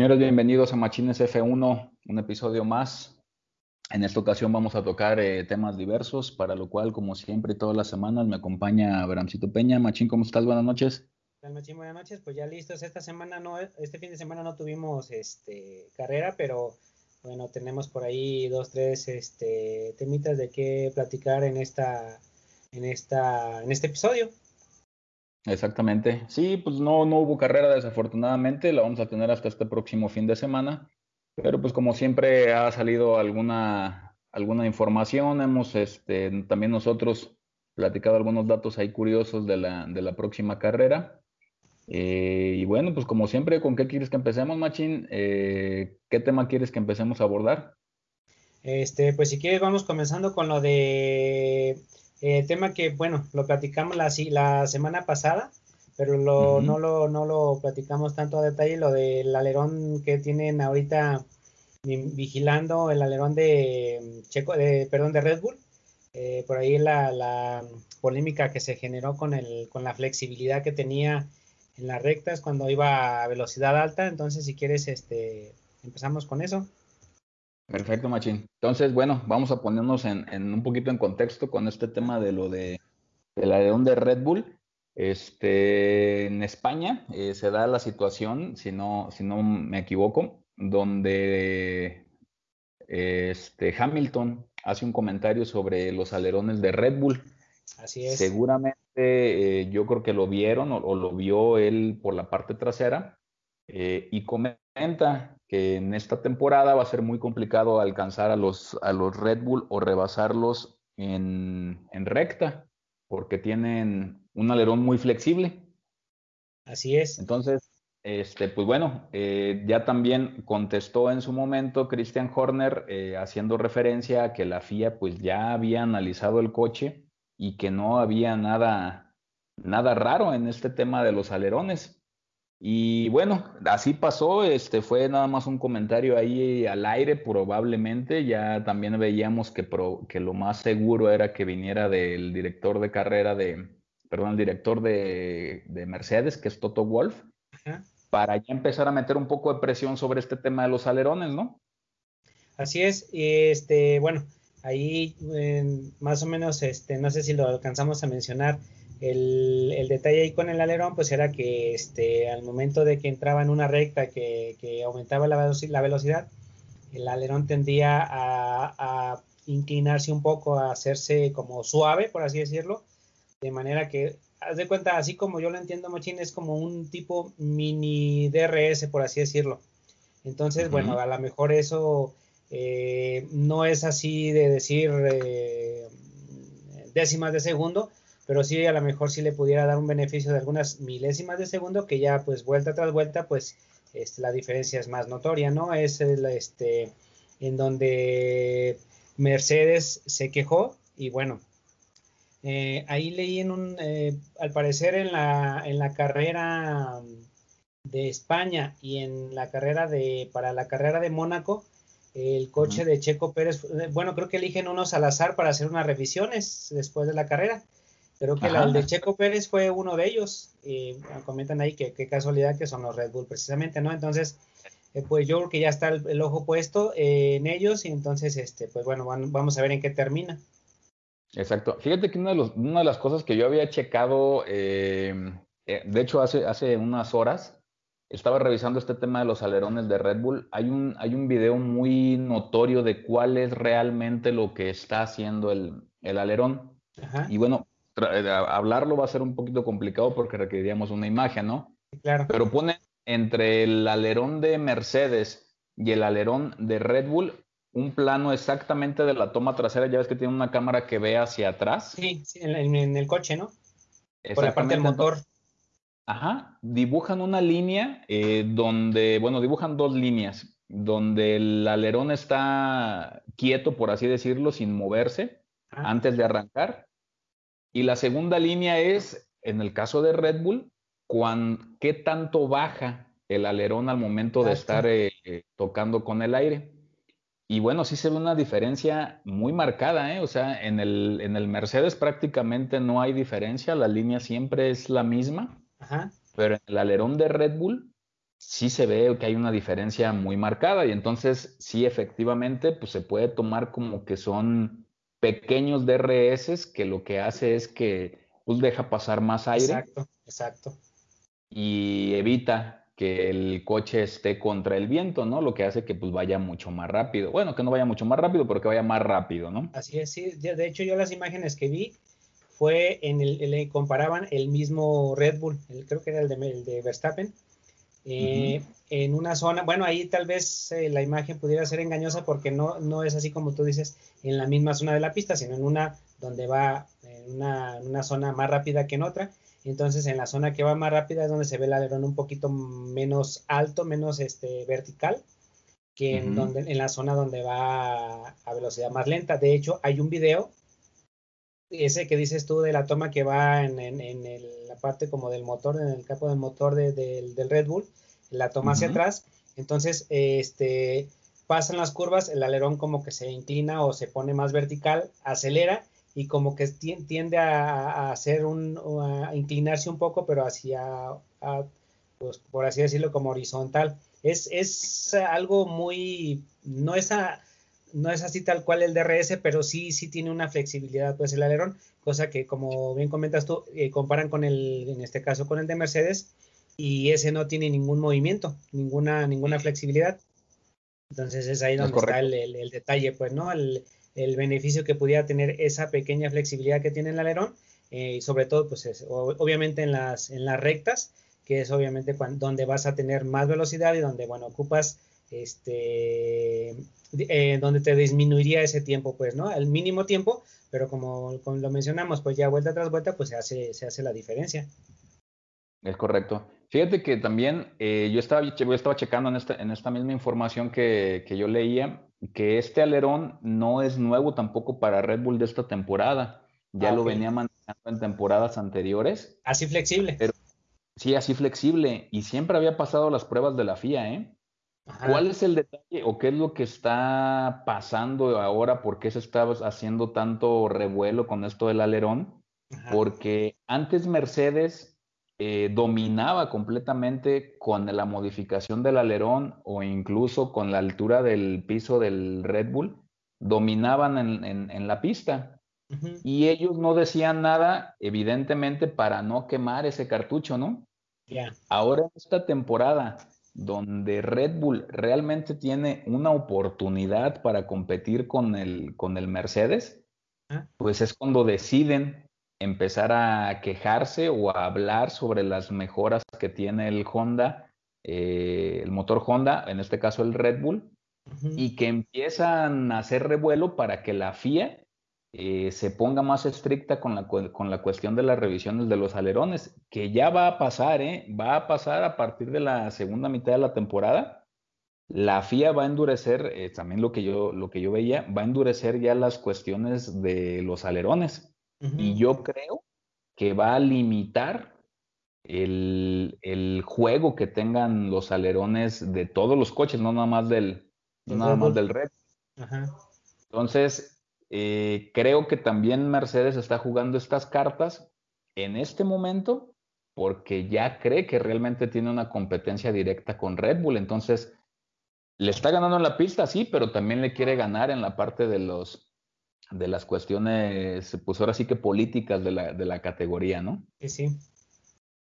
Señores, bienvenidos a Machines F1, un episodio más. En esta ocasión vamos a tocar eh, temas diversos, para lo cual, como siempre, todas las semanas me acompaña Abramcito Peña. Machín, ¿cómo estás? Buenas noches. Machín, buenas noches. Pues ya listos. Esta semana no, este fin de semana no tuvimos este, carrera, pero bueno, tenemos por ahí dos, tres este, temitas de qué platicar en esta, en esta, en este episodio. Exactamente. Sí, pues no, no hubo carrera desafortunadamente, la vamos a tener hasta este próximo fin de semana, pero pues como siempre ha salido alguna, alguna información, hemos este, también nosotros platicado algunos datos ahí curiosos de la, de la próxima carrera. Eh, y bueno, pues como siempre, ¿con qué quieres que empecemos, Machín? Eh, ¿Qué tema quieres que empecemos a abordar? Este, pues si quieres, vamos comenzando con lo de eh, tema que, bueno, lo platicamos la, la semana pasada, pero lo, no, lo, no lo platicamos tanto a detalle, lo del alerón que tienen ahorita vigilando, el alerón de Checo, de, perdón, de Red Bull. Eh, por ahí la, la, polémica que se generó con, el, con la flexibilidad que tenía en las rectas cuando iba a velocidad alta. Entonces, si quieres, este, empezamos con eso. Perfecto, Machín. Entonces, bueno, vamos a ponernos en, un poquito en contexto con este tema de lo de la alerón de Red Bull. Este, en España eh, se da la situación, si no, si no me equivoco, donde este, Hamilton hace un comentario sobre los alerones de Red Bull. Así es. Seguramente eh, yo creo que lo vieron o, lo vio él por la parte trasera eh, y comenta que en esta temporada va a ser muy complicado alcanzar a los, a los Red Bull o rebasarlos en, recta, porque tienen un alerón muy flexible. Así es. Entonces, este, pues bueno, eh, ya también contestó en su momento Christian Horner eh, haciendo referencia a que la FIA pues ya había analizado el coche y que no había nada, nada raro en este tema de los alerones. Y bueno, así pasó, este fue nada más un comentario ahí al aire probablemente, ya también veíamos que, que lo más seguro era que viniera del director de carrera de, perdón, el director de, Mercedes, que es Toto Wolf, para ya empezar a meter un poco de presión sobre este tema de los alerones, ¿no? Así es, este, bueno, ahí más o menos, este, no sé si lo alcanzamos a mencionar, el, detalle ahí con el alerón, pues era que este, al momento de que entraba en una recta que, aumentaba la, velocidad, el alerón tendía a, inclinarse un poco, a hacerse como suave, por así decirlo, de manera que, haz de cuenta, así como yo lo entiendo, Machín, es como un tipo mini DRS, por así decirlo. Entonces, bueno, a lo mejor eso eh, no es así de decir eh, décimas de segundo, pero sí a lo mejor sí le pudiera dar un beneficio de algunas milésimas de segundo que ya pues vuelta tras vuelta pues este, la diferencia es más notoria, ¿no? Es el, este, en donde Mercedes se quejó y bueno, eh, ahí leí en un, eh, al parecer en la, en la carrera de España y en la carrera de, para la carrera de Mónaco, el coche de Checo Pérez, bueno, creo que eligen unos al azar para hacer unas revisiones después de la carrera Creo que el de Checo Pérez fue uno de ellos. Y comentan ahí que qué casualidad que son los Red Bull precisamente, ¿no? Entonces, eh, pues yo creo que ya está el, ojo puesto eh, en ellos y entonces, este, pues bueno, vamos a ver en qué termina. Exacto. Fíjate que una de, una de las cosas que yo había checado, eh, de hecho hace, hace unas horas, estaba revisando este tema de los alerones de Red Bull. Hay un, hay un video muy notorio de cuál es realmente lo que está haciendo el, el alerón. Ajá. Y bueno, eh, hablarlo va a ser un poquito complicado porque requeriríamos una imagen, ¿no? Claro. Pero pone entre el alerón de Mercedes y el alerón de Red Bull un plano exactamente de la toma trasera. Ya ves que tiene una cámara que ve hacia atrás. Sí, sí en, el coche, ¿no? Por la parte del motor. Ajá, dibujan una línea eh, donde, bueno, dibujan dos líneas, donde el alerón está quieto, por así decirlo, sin moverse antes de arrancar, y la segunda línea es, en el caso de Red Bull, ¿qué tanto baja el alerón al momento de estar eh, tocando con el aire? Y bueno, sí se ve una diferencia muy marcada, ¿eh? O sea, en el, en el Mercedes prácticamente no hay diferencia, la línea siempre es la misma, pero en el alerón de Red Bull sí se ve que hay una diferencia muy marcada y entonces sí efectivamente pues se puede tomar como que son pequeños DRS que lo que hace es que pues deja pasar más aire. Exacto, exacto. Y evita que el coche esté contra el viento, ¿no? Lo que hace que pues vaya mucho más rápido. Bueno, que no vaya mucho más rápido, pero que vaya más rápido, ¿no? Así es, sí. De hecho, yo las imágenes que vi fue en el, le comparaban el mismo Red Bull, creo que era el de, el de Verstappen, eh, en una zona, bueno, ahí tal vez eh, la imagen pudiera ser engañosa porque no, no es así como tú dices, en la misma zona de la pista, sino en una donde va en una, zona más rápida que en otra. Entonces, en la zona que va más rápida es donde se ve el alerón un poquito menos alto, menos este, vertical, que en, donde, en la zona donde va a velocidad más lenta. De hecho, hay un video, ese que dices tú de la toma que va en, la parte como del motor, en el capo del motor del Red Bull, la toma hacia atrás, entonces este, pasan las curvas, el alerón como que se inclina o se pone más vertical, acelera y como que tiende a, hacer un, a inclinarse un poco, pero hacia, pues, por así decirlo, como horizontal. Es, es algo muy, no es, no es así tal cual el DRS, pero sí, sí tiene una flexibilidad, pues el alerón, cosa que como bien comentas tú, eh, comparan con el, en este caso con el de Mercedes, y ese no tiene ningún movimiento, ninguna, ninguna flexibilidad. Entonces es ahí donde está el, detalle, pues, ¿no? El, beneficio que pudiera tener esa pequeña flexibilidad que tiene el alerón, eh, y sobre todo, pues, es, obviamente en las, en las rectas, que es obviamente donde vas a tener más velocidad y donde, bueno, ocupas, este, eh, donde te disminuiría ese tiempo, pues, ¿no? El mínimo tiempo, pero como, como, lo mencionamos, pues ya vuelta tras vuelta, pues se hace, se hace la diferencia. Es correcto. Fíjate que también eh, yo, estaba, yo estaba checando en esta, en esta misma información que, que, yo leía, que este alerón no es nuevo tampoco para Red Bull de esta temporada. Ya ah, lo venía manejando en temporadas anteriores. Así flexible. sí, así flexible. Y siempre había pasado las pruebas de la FIA, ¿eh? ¿Cuál es el detalle o qué es lo que está pasando ahora? ¿Por qué se está haciendo tanto revuelo con esto del alerón? Porque antes Mercedes eh, dominaba completamente con la modificación del alerón o incluso con la altura del piso del Red Bull, dominaban en, la pista. Y ellos no decían nada, evidentemente, para no quemar ese cartucho, ¿no? Ahora en esta temporada, donde Red Bull realmente tiene una oportunidad para competir con el, con el Mercedes, pues es cuando deciden empezar a quejarse o a hablar sobre las mejoras que tiene el Honda, eh, el motor Honda, en este caso el Red Bull, y que empiezan a hacer revuelo para que la FIA eh, se ponga más estricta con la, con la cuestión de las revisiones de los alerones, que ya va a pasar, ¿eh? va a pasar a partir de la segunda mitad de la temporada. La FIA va a endurecer, eh, también lo que, yo, lo que yo veía, va a endurecer ya las cuestiones de los alerones. Y yo creo que va a limitar el, juego que tengan los alerones de todos los coches, no nada más del, nada más del Red. Entonces, eh, creo que también Mercedes está jugando estas cartas en este momento porque ya cree que realmente tiene una competencia directa con Red Bull. Entonces, le está ganando en la pista, sí, pero también le quiere ganar en la parte de los, de las cuestiones, pues ahora sí que políticas de la, de la categoría, ¿no? Sí, sí.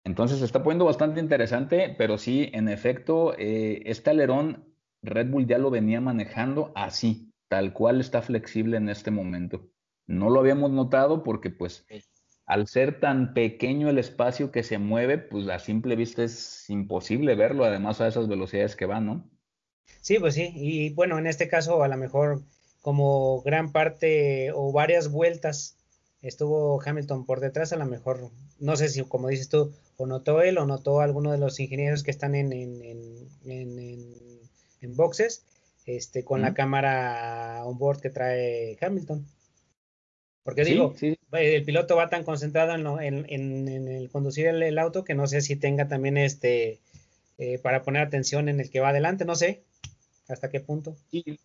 Entonces se está poniendo bastante interesante, pero sí, en efecto, eh, este alerón Red Bull ya lo venía manejando así, tal cual está flexible en este momento. No lo habíamos notado porque pues al ser tan pequeño el espacio que se mueve, pues a simple vista es imposible verlo, además a esas velocidades que van, ¿no? Sí, pues sí, y bueno, en este caso a lo mejor como gran parte o varias vueltas estuvo Hamilton por detrás, a lo mejor, no sé si como dices tú, o notó él o notó alguno de los ingenieros que están en, en, boxes, este, con la cámara on board que trae Hamilton. Porque digo, el piloto va tan concentrado en, en, el conducir el, auto que no sé si tenga también este eh, para poner atención en el que va adelante, no sé hasta qué punto. Sí,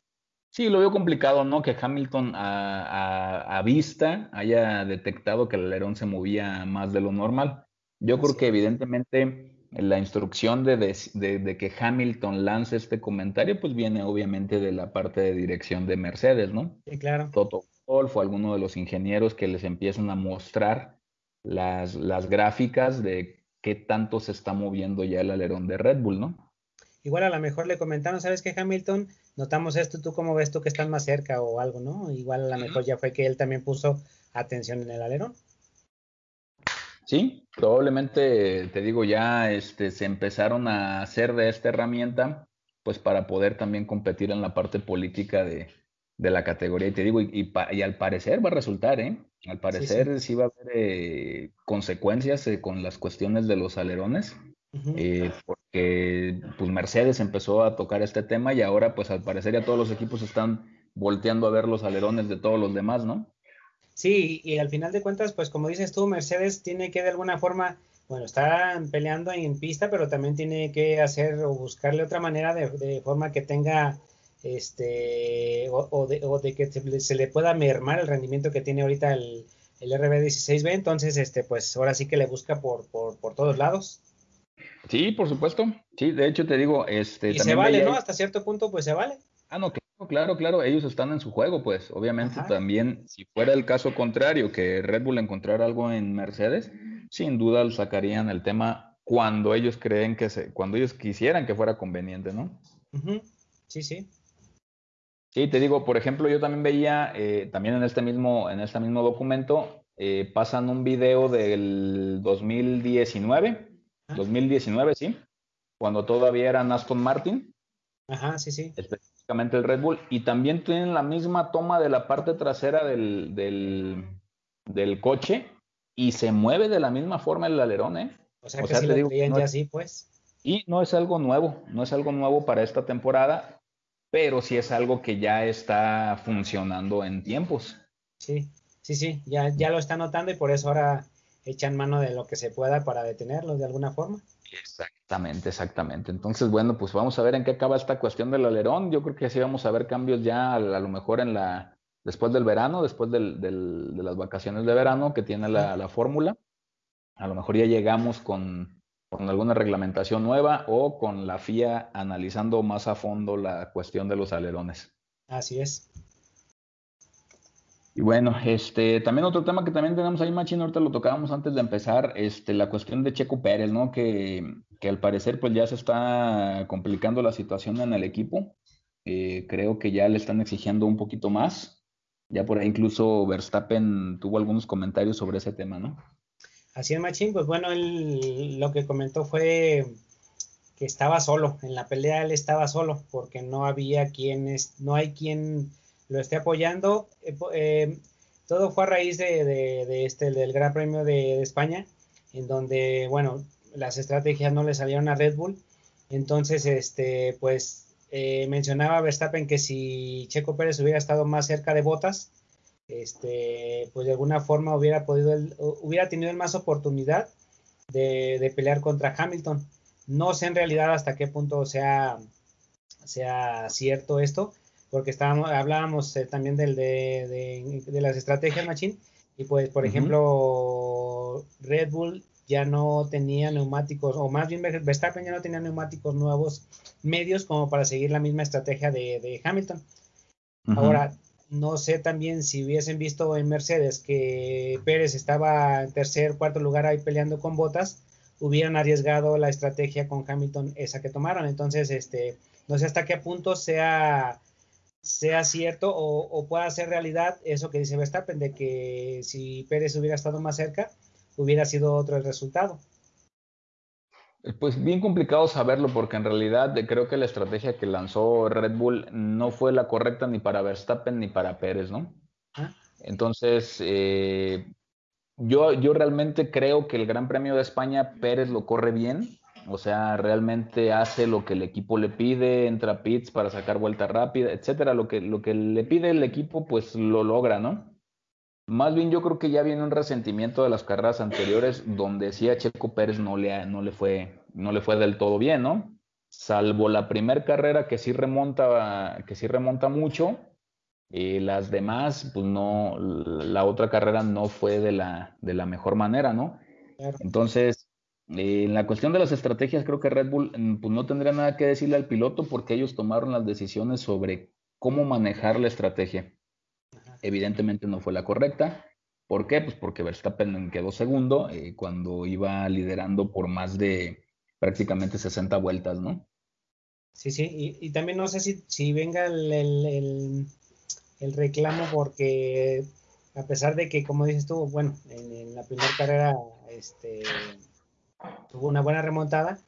Sí, lo veo complicado, ¿no? Que Hamilton a, vista haya detectado que el alerón se movía más de lo normal. Yo creo que evidentemente la instrucción de, de, que Hamilton lance este comentario, pues viene obviamente de la parte de dirección de Mercedes, ¿no? Sí, claro. Toto Wolff o alguno de los ingenieros que les empiezan a mostrar las, las gráficas de qué tanto se está moviendo ya el alerón de Red Bull, ¿no? Igual a lo mejor le comentaron, ¿sabes qué, Hamilton? Notamos esto, ¿tú cómo ves tú que están más cerca o algo, no? Igual a lo mejor ya fue que él también puso atención en el alerón. Sí, probablemente, te digo, ya este, se empezaron a hacer de esta herramienta, pues para poder también competir en la parte política de, de la categoría. Y te digo, y, y, al parecer va a resultar, ¿eh? Al parecer sí, va a haber eh, consecuencias eh, con las cuestiones de los alerones, eh, porque pues Mercedes empezó a tocar este tema y ahora pues al parecer ya todos los equipos están volteando a ver los alerones de todos los demás, ¿no? Sí, y al final de cuentas, pues como dices tú, Mercedes tiene que de alguna forma, bueno, está peleando en pista, pero también tiene que hacer o buscarle otra manera de, forma que tenga, este, o, de, que se, le pueda mermar el rendimiento que tiene ahorita el, el RB16B, entonces, este, pues ahora sí que le busca por, por, por todos lados. Sí, por supuesto. Sí, de hecho te digo, este. Y se vale, ¿no? Hasta cierto punto, pues se vale. Ah, no, claro, claro, ellos están en su juego, pues obviamente también, si fuera el caso contrario, que Red Bull encontrara algo en Mercedes, sin duda sacarían el tema cuando ellos creen que se, cuando ellos quisieran que fuera conveniente, ¿no? Sí, sí. Sí, te digo, por ejemplo, yo también veía, eh, también en este mismo, en este mismo documento, eh, pasan un video del 2019, 2019, sí, cuando todavía era Aston Martin. Ajá, sí, sí el Red Bull, y también tienen la misma toma de la parte trasera del, del, coche y se mueve de la misma forma el alerón, ¿eh? O sea, que lo ya así, pues. Y no es algo nuevo, no es algo nuevo para esta temporada, pero sí es algo que ya está funcionando en tiempos. Sí, sí, sí, ya, ya lo está notando y por eso ahora echan mano de lo que se pueda para detenerlo de alguna forma. Exactamente, exactamente. Entonces, bueno, pues vamos a ver en qué acaba esta cuestión del alerón. Yo creo que sí vamos a ver cambios ya a, lo mejor en la después del verano, después del, de las vacaciones de verano que tiene la, fórmula. A lo mejor ya llegamos con, con alguna reglamentación nueva o con la FIA analizando más a fondo la cuestión de los alerones. Así es. Y bueno, este, también otro tema que también tenemos ahí, Machín, ahorita lo tocábamos antes de empezar, este, la cuestión de Checo Pérez, ¿no? Que, que al parecer pues ya se está complicando la situación en el equipo. Eh, creo que ya le están exigiendo un poquito más. Ya por ahí incluso Verstappen tuvo algunos comentarios sobre ese tema, ¿no? Así es, Machín, pues bueno, él lo que comentó fue que estaba solo, en la pelea él estaba solo, porque no había quienes, no hay quien lo esté apoyando. Eh, eh, todo fue a raíz de, este, del Gran Premio de, España, en donde, bueno, las estrategias no le salieron a Red Bull. Entonces, este, pues eh, mencionaba Verstappen que si Checo Pérez hubiera estado más cerca de Botas, este, pues de alguna forma hubiera podido, hubiera tenido más oportunidad de, de, pelear contra Hamilton. No sé en realidad hasta qué punto sea, sea cierto esto, porque estábamos, hablábamos eh, también del, de, de, las estrategias Machine, y pues, por ejemplo, Red Bull ya no tenía neumáticos, o más bien Verstappen ya no tenía neumáticos nuevos medios como para seguir la misma estrategia de, Hamilton. Ahora, no sé también si hubiesen visto en Mercedes que Pérez estaba en tercer, cuarto lugar ahí peleando con botas, hubieran arriesgado la estrategia con Hamilton esa que tomaron. Entonces, este, no sé hasta qué punto sea sea cierto o, pueda ser realidad eso que dice Verstappen, de que si Pérez hubiera estado más cerca, hubiera sido otro el resultado. Pues bien complicado saberlo porque en realidad creo que la estrategia que lanzó Red Bull no fue la correcta ni para Verstappen ni para Pérez, ¿no? Ah. Entonces, eh, yo, yo realmente creo que el Gran Premio de España Pérez lo corre bien, o sea, realmente hace lo que el equipo le pide, entra pits para sacar vuelta rápida, etcétera. Lo que, lo que le pide el equipo, pues lo logra, ¿no? Más bien yo creo que ya viene un resentimiento de las carreras anteriores donde sí a Checo Pérez no le, no le, fue, no le fue del todo bien, ¿no? Salvo la primera carrera que sí remonta, que sí remonta mucho, y las demás, pues no, la otra carrera no fue de la, de la mejor manera, ¿no? Entonces, Eh, en la cuestión de las estrategias, creo que Red Bull mm, pues, no tendría nada que decirle al piloto porque ellos tomaron las decisiones sobre cómo manejar la estrategia. Evidentemente no fue la correcta. ¿Por qué? Pues porque Verstappen quedó segundo eh, cuando iba liderando por más de prácticamente 60 vueltas, ¿no? Sí, sí, y, también no sé si, si venga el, el, reclamo porque a pesar de que, como dices tú, bueno, en, la primera carrera este, tuvo una buena remontada,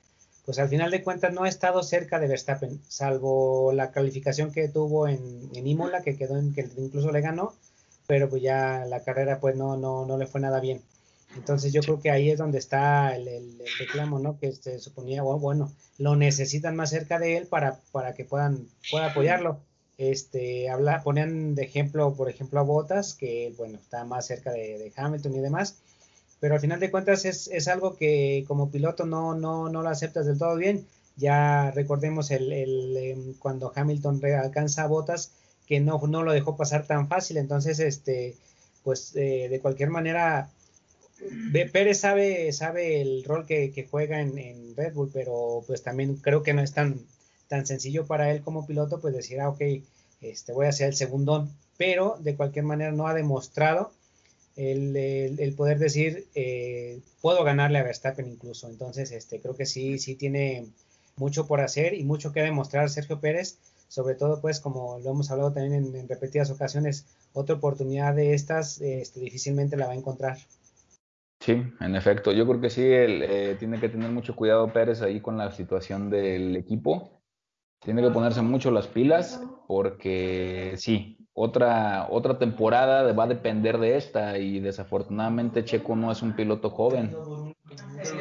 pues al final de cuentas no ha estado cerca de Verstappen, salvo la calificación que tuvo en, en Imola, que quedó en que incluso le ganó, pero pues ya la carrera pues no, no, no le fue nada bien. Entonces yo creo que ahí es donde está el, reclamo, ¿no? Que se suponía, bueno, lo necesitan más cerca de él para, para que puedan pueda apoyarlo. Este, habla, ponían de ejemplo, por ejemplo, a Botas, que bueno, está más cerca de, Hamilton y demás, pero al final de cuentas es, es, algo que como piloto no, no, no lo aceptas del todo bien. Ya recordemos el, el em, cuando Hamilton alcanza Botas, que no, no lo dejó pasar tan fácil, entonces, este, pues eh, de cualquier manera Pérez sabe, sabe el rol que, juega en, Red Bull, pero pues también creo que no es tan, tan sencillo para él como piloto, pues decir, ah, ok, este, voy a ser el segundón, pero de cualquier manera no ha demostrado el, poder decir, eh, puedo ganarle a Verstappen incluso. Entonces, este, creo que sí, sí tiene mucho por hacer y mucho que demostrar Sergio Pérez, sobre todo pues como lo hemos hablado también en, repetidas ocasiones, otra oportunidad de estas este, difícilmente la va a encontrar. Sí, en efecto. Yo creo que sí, eh, tiene que tener mucho cuidado Pérez ahí con la situación del equipo. Tiene que ponerse mucho las pilas porque sí, otra, otra temporada va a depender de esta y desafortunadamente Checo no es un piloto joven.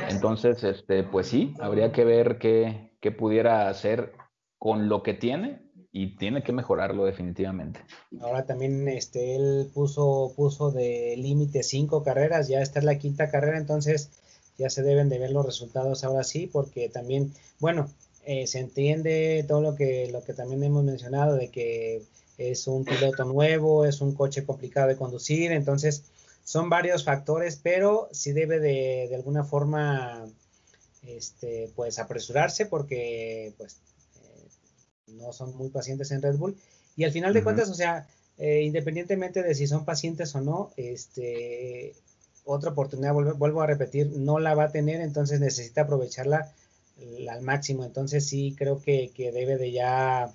Entonces, este, pues sí, habría que ver qué, qué pudiera hacer con lo que tiene y tiene que mejorarlo definitivamente. Ahora también este, él puso, puso de límite cinco carreras, ya esta es la quinta carrera, entonces ya se deben de ver los resultados ahora sí, porque también, bueno, eh, se entiende todo lo que, lo que también hemos mencionado de que es un piloto nuevo, es un coche complicado de conducir, entonces son varios factores, pero sí debe de, de alguna forma este, pues apresurarse porque pues no son muy pacientes en Red Bull. Y al final de cuentas, o sea, eh, independientemente de si son pacientes o no, este, otra oportunidad, vuelvo, a repetir, no la va a tener, entonces necesita aprovecharla al máximo. Entonces sí creo que, debe de ya,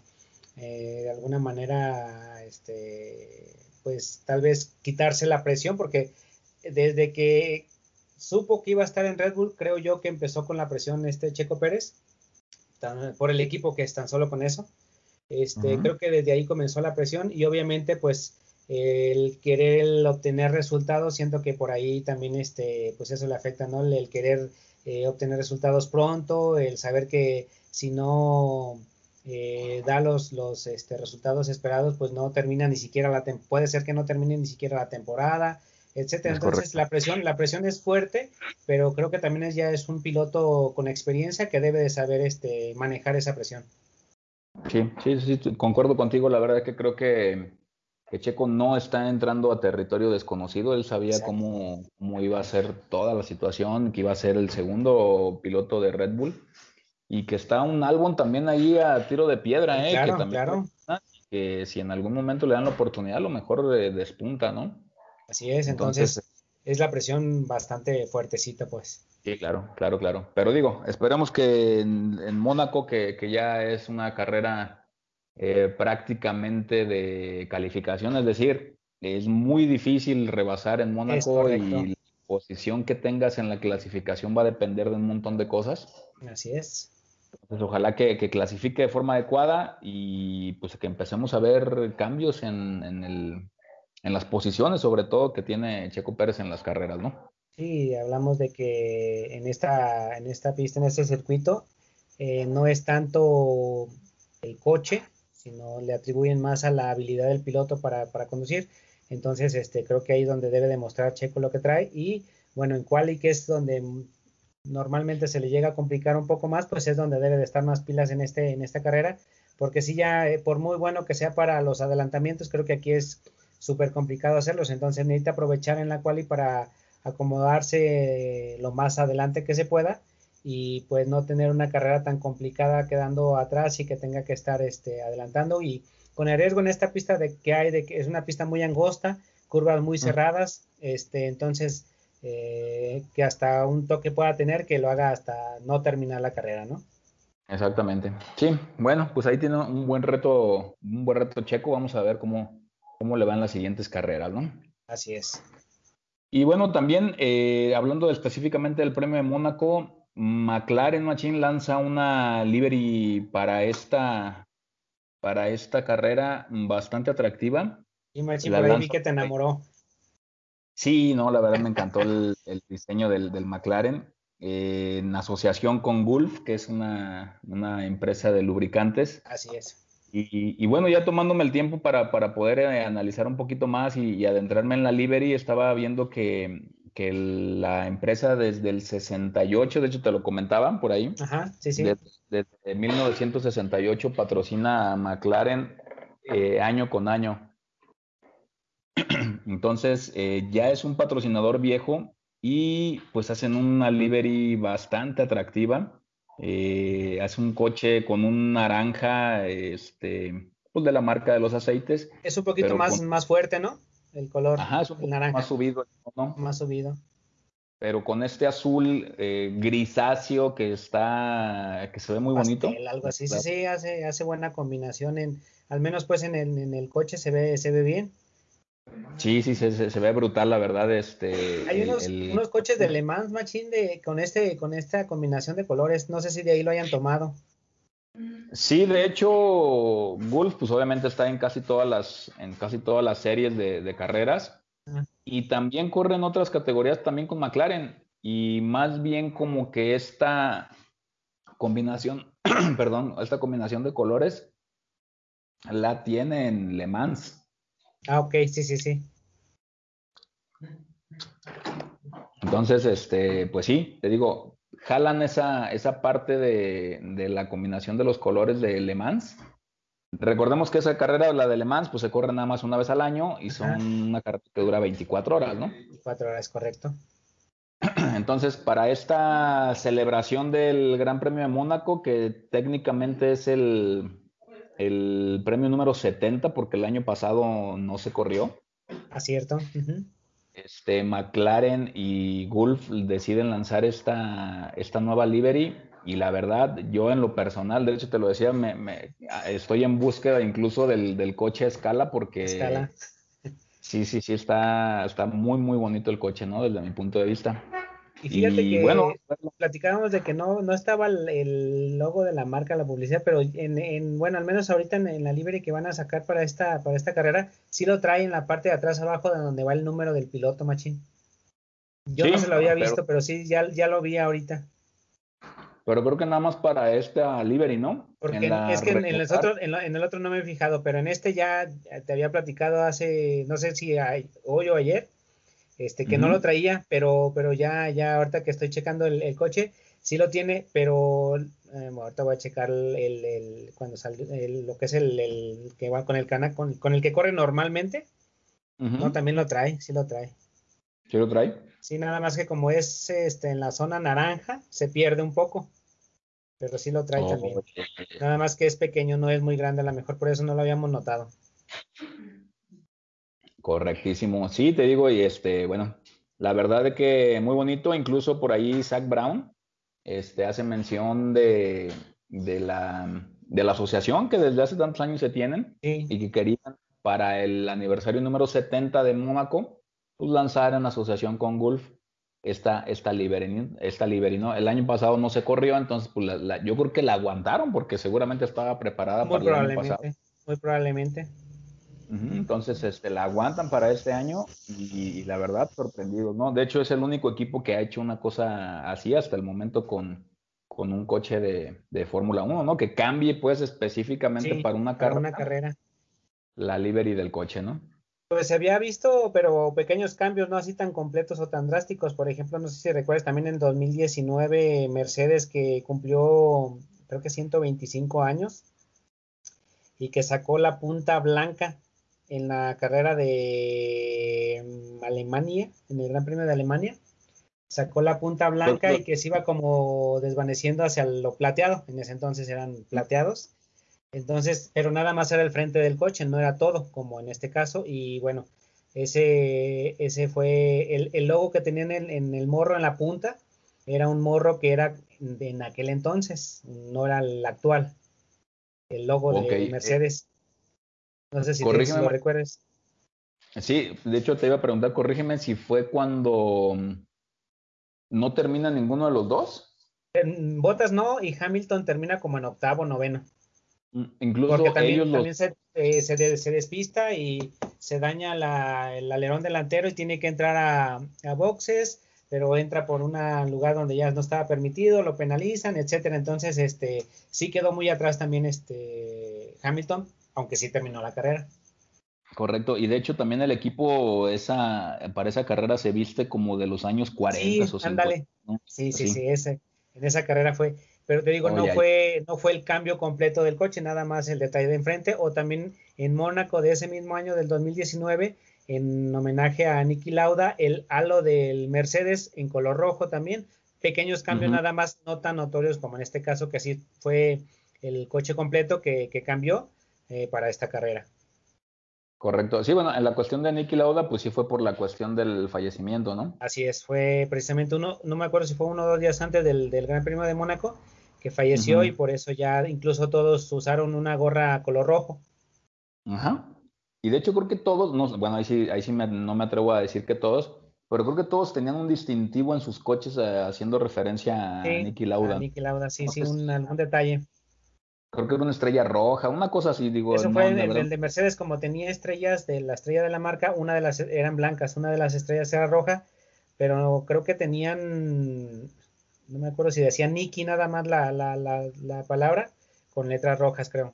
eh, de alguna manera, este, pues tal vez quitarse la presión, porque desde que supo que iba a estar en Red Bull, creo yo que empezó con la presión este Checo Pérez por el equipo que es tan solo con eso. Este, Creo que desde ahí comenzó la presión y obviamente pues el querer obtener resultados, siento que por ahí también este, pues eso le afecta, ¿no? El, querer eh, obtener resultados pronto, el saber que si no eh, da los, los este, resultados esperados, pues no termina ni siquiera la puede ser que no termine ni siquiera la temporada, etcétera. Entonces la presión, la presión es fuerte, pero creo que también es, ya es un piloto con experiencia que debe de saber este, manejar esa presión. Sí, sí, sí, concuerdo contigo. La verdad es que creo que, Checo no está entrando a territorio desconocido. Él sabía cómo, cómo, iba a ser toda la situación, que iba a ser el segundo piloto de Red Bull y que está un álbum también ahí a tiro de piedra, ¿eh? Claro, que también claro. Que si en algún momento le dan la oportunidad, a lo mejor despunta, ¿no? Así es, entonces, es la presión bastante fuertecita, pues. Sí, claro, claro, claro. Pero digo, esperemos que en, Mónaco, que, ya es una carrera eh, prácticamente de calificación, es decir, es muy difícil rebasar en Mónaco y la posición que tengas en la clasificación va a depender de un montón de cosas. Así es. Entonces, ojalá que, clasifique de forma adecuada y pues que empecemos a ver cambios en, en las posiciones, sobre todo, que tiene Checo Pérez en las carreras, ¿no? Sí, hablamos de que en esta, en esta pista, en este circuito, eh, no es tanto el coche, sino le atribuyen más a la habilidad del piloto para, conducir. Entonces, este, creo que ahí es donde debe demostrar Checo lo que trae. Y bueno, en quali, que es donde normalmente se le llega a complicar un poco más, pues es donde debe de estar más pilas en, este, en esta carrera. Porque si ya, eh, por muy bueno que sea para los adelantamientos, creo que aquí es súper complicado hacerlos, entonces necesita aprovechar en la quali para acomodarse lo más adelante que se pueda y pues no tener una carrera tan complicada quedando atrás y que tenga que estar este, adelantando y con el riesgo en esta pista de que hay de que es una pista muy angosta, curvas muy cerradas, este, entonces eh, que hasta un toque pueda tener que lo haga hasta no terminar la carrera, ¿no? Exactamente. Sí, bueno, pues ahí tiene un buen reto, un buen reto checo. Vamos a ver cómo, cómo le van las siguientes carreras, ¿no? Así es. Y bueno, también eh, hablando específicamente del premio de Mónaco, McLaren Machine lanza una livery para esta, para esta carrera bastante atractiva. Y Machine, por ahí que te enamoró. Sí, no, la verdad me encantó el, diseño del, del McLaren. Eh, en asociación con Gulf, que es una, una empresa de lubricantes. Así es. Y, bueno, ya tomándome el tiempo para, para poder eh, analizar un poquito más y, adentrarme en la livery, estaba viendo que, que, la empresa desde el 68, de hecho te lo comentaban por ahí, Ajá, sí, sí. Desde, 1968 patrocina a McLaren eh, año con año. Entonces, eh, ya es un patrocinador viejo y pues hacen una livery bastante atractiva. Eh, hace un coche con un naranja, este, pues de la marca de los aceites. Es un poquito más, más fuerte, ¿no? El color. Ajá, es un poco naranja. más subido, ¿no? Más subido. Pero con este azul eh, grisáceo que está, que se ve muy bonito. Algo así, sí, sí, hace, hace buena combinación en, al menos pues en el, en el coche se ve, se ve bien. Sí, sí, se, se, ve brutal, la verdad. Este, Hay unos, unos coches de Le Mans Machine de, con, este, con esta combinación de colores. No sé si de ahí lo hayan tomado. Sí, de hecho, Gulf, pues obviamente está en casi todas las, en casi todas las series de, de carreras. Ah. Y también corre en otras categorías también con McLaren. Y más bien como que esta combinación, perdón, esta combinación de colores la tiene en Le Mans. Ah, ok, sí, sí, sí. Entonces, este, pues sí, te digo, jalan esa, esa parte de, de, la combinación de los colores de Le Mans. Recordemos que esa carrera, la de Le Mans, pues se corre nada más una vez al año y son una carrera que dura 24 horas, ¿no? 24 horas, correcto. Entonces, para esta celebración del Gran Premio de Mónaco, que técnicamente es el, el premio número 70 porque el año pasado no se corrió. Acierto. Este, McLaren y Gulf deciden lanzar esta, esta nueva livery y la verdad, yo en lo personal, de hecho te lo decía, me, estoy en búsqueda incluso del, del coche a escala porque... Escala. Sí, sí, sí, está, está muy, muy bonito el coche, ¿no? Desde mi punto de vista. Y fíjate que bueno, platicábamos de que no, no estaba el, logo de la marca, la publicidad, pero en, en bueno, al menos ahorita en, la libre que van a sacar para esta, para esta carrera, sí lo trae en la parte de atrás abajo de donde va el número del piloto, machín. Yo no se lo había visto, pero, sí, ya, ya lo vi ahorita. Pero creo que nada más para esta livery, ¿no? Porque es que en, el otro, en, el otro no me he fijado, pero en este ya te había platicado hace, no sé si hoy o ayer, este, que no lo traía, pero, pero ya, ya ahorita que estoy checando el, coche, sí lo tiene, pero eh, ahorita voy a checar el, cuando sale lo que es el, que va con el canal, con, el que corre normalmente, no, también lo trae, sí lo trae. ¿Sí lo trae? Sí, nada más que como es este, en la zona naranja, se pierde un poco, pero sí lo trae oh, también. Nada más que es pequeño, no es muy grande, a lo mejor por eso no lo habíamos notado. Correctísimo. Sí, te digo, y este, bueno, la verdad es que muy bonito, incluso por ahí Zach Brown este, hace mención de, de, la, de la asociación que desde hace tantos años se tienen y que querían para el aniversario número 70 de Mónaco, pues lanzar en asociación con Gulf esta, esta Liberty, esta. El año pasado no se corrió, entonces pues yo creo que la aguantaron porque seguramente estaba preparada para el año pasado. Muy probablemente. Entonces, este, la aguantan para este año y, la verdad, sorprendido, ¿no? De hecho, es el único equipo que ha hecho una cosa así hasta el momento con, con un coche de, de Fórmula 1, ¿no? Que cambie, pues, específicamente para, una, para una carrera. La livery del coche, ¿no? Pues se había visto, pero pequeños cambios, no así tan completos o tan drásticos. Por ejemplo, no sé si recuerdas también en 2019 Mercedes que cumplió, creo que 125 años y que sacó la punta blanca en la carrera de mm, Alemania, en el Gran Premio de Alemania, sacó la punta blanca y que se iba como desvaneciendo hacia lo plateado, en ese entonces eran plateados, entonces, pero nada más era el frente del coche, no era todo, como en este caso, y bueno, ese, ese fue el, logo que tenían en, el morro en la punta, era un morro que era en aquel entonces, no era el actual, el logo de eh, Mercedes. No sé si, te, lo recuerdes. Sí, de hecho te iba a preguntar, corrígeme si fue cuando mm, no termina ninguno de los dos. Botas no, y Hamilton termina como en octavo, noveno. Mm, incluso Porque también, eh, se, despista y se daña el alerón delantero y tiene que entrar a, boxes, pero entra por un lugar donde ya no estaba permitido, lo penalizan, etcétera. Entonces, este, sí quedó muy atrás también este Hamilton, aunque sí terminó la carrera. Correcto, y de hecho también el equipo esa, para esa carrera se viste como de los años 40 sí, o 50. Ándale. Sí, sí, sí, ese, en esa carrera fue. Pero te digo, no, fue, no fue el cambio completo del coche, nada más el detalle de enfrente, o también en Mónaco de ese mismo año del 2019, en homenaje a Niki Lauda, el halo del Mercedes en color rojo también, pequeños cambios nada más, no tan notorios como en este caso, que así fue el coche completo que, cambió eh, para esta carrera. Correcto. Sí, bueno, en la cuestión de Niki Lauda, pues sí fue por la cuestión del fallecimiento, ¿no? Así es, fue precisamente uno, no me acuerdo si fue uno o dos días antes del, del Gran Premio de Mónaco, que falleció y por eso ya incluso todos usaron una gorra color rojo. Ajá. Y de hecho creo que todos, no, bueno, ahí sí, ahí sí no me atrevo a decir que todos, pero creo que todos tenían un distintivo en sus coches eh, haciendo referencia a Niki Lauda. A Niki Lauda, sí, sí, un, algún detalle. Creo que era una estrella roja, una cosa así, digo. Eso fue el, de Mercedes, como tenía estrellas de la estrella de la marca, una de las eran blancas, una de las estrellas era roja, pero creo que tenían, no me acuerdo si decía Nicky nada más la, la, la, palabra, con letras rojas, creo.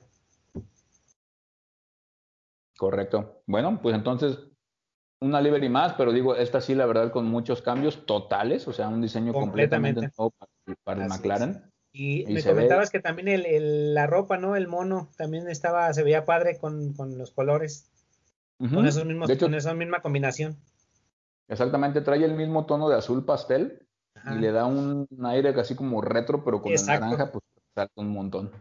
Correcto. Bueno, pues entonces una livery más, pero digo, esta sí, la verdad, con muchos cambios totales, o sea, un diseño completamente nuevo para, el McLaren. Y, me comentabas que también el, la ropa, ¿no? El mono también estaba, se veía padre con, con los colores. Con esos mismos, con esa misma combinación. Exactamente, trae el mismo tono de azul pastel y le da un aire así como retro, pero con el naranja, pues salta un montón.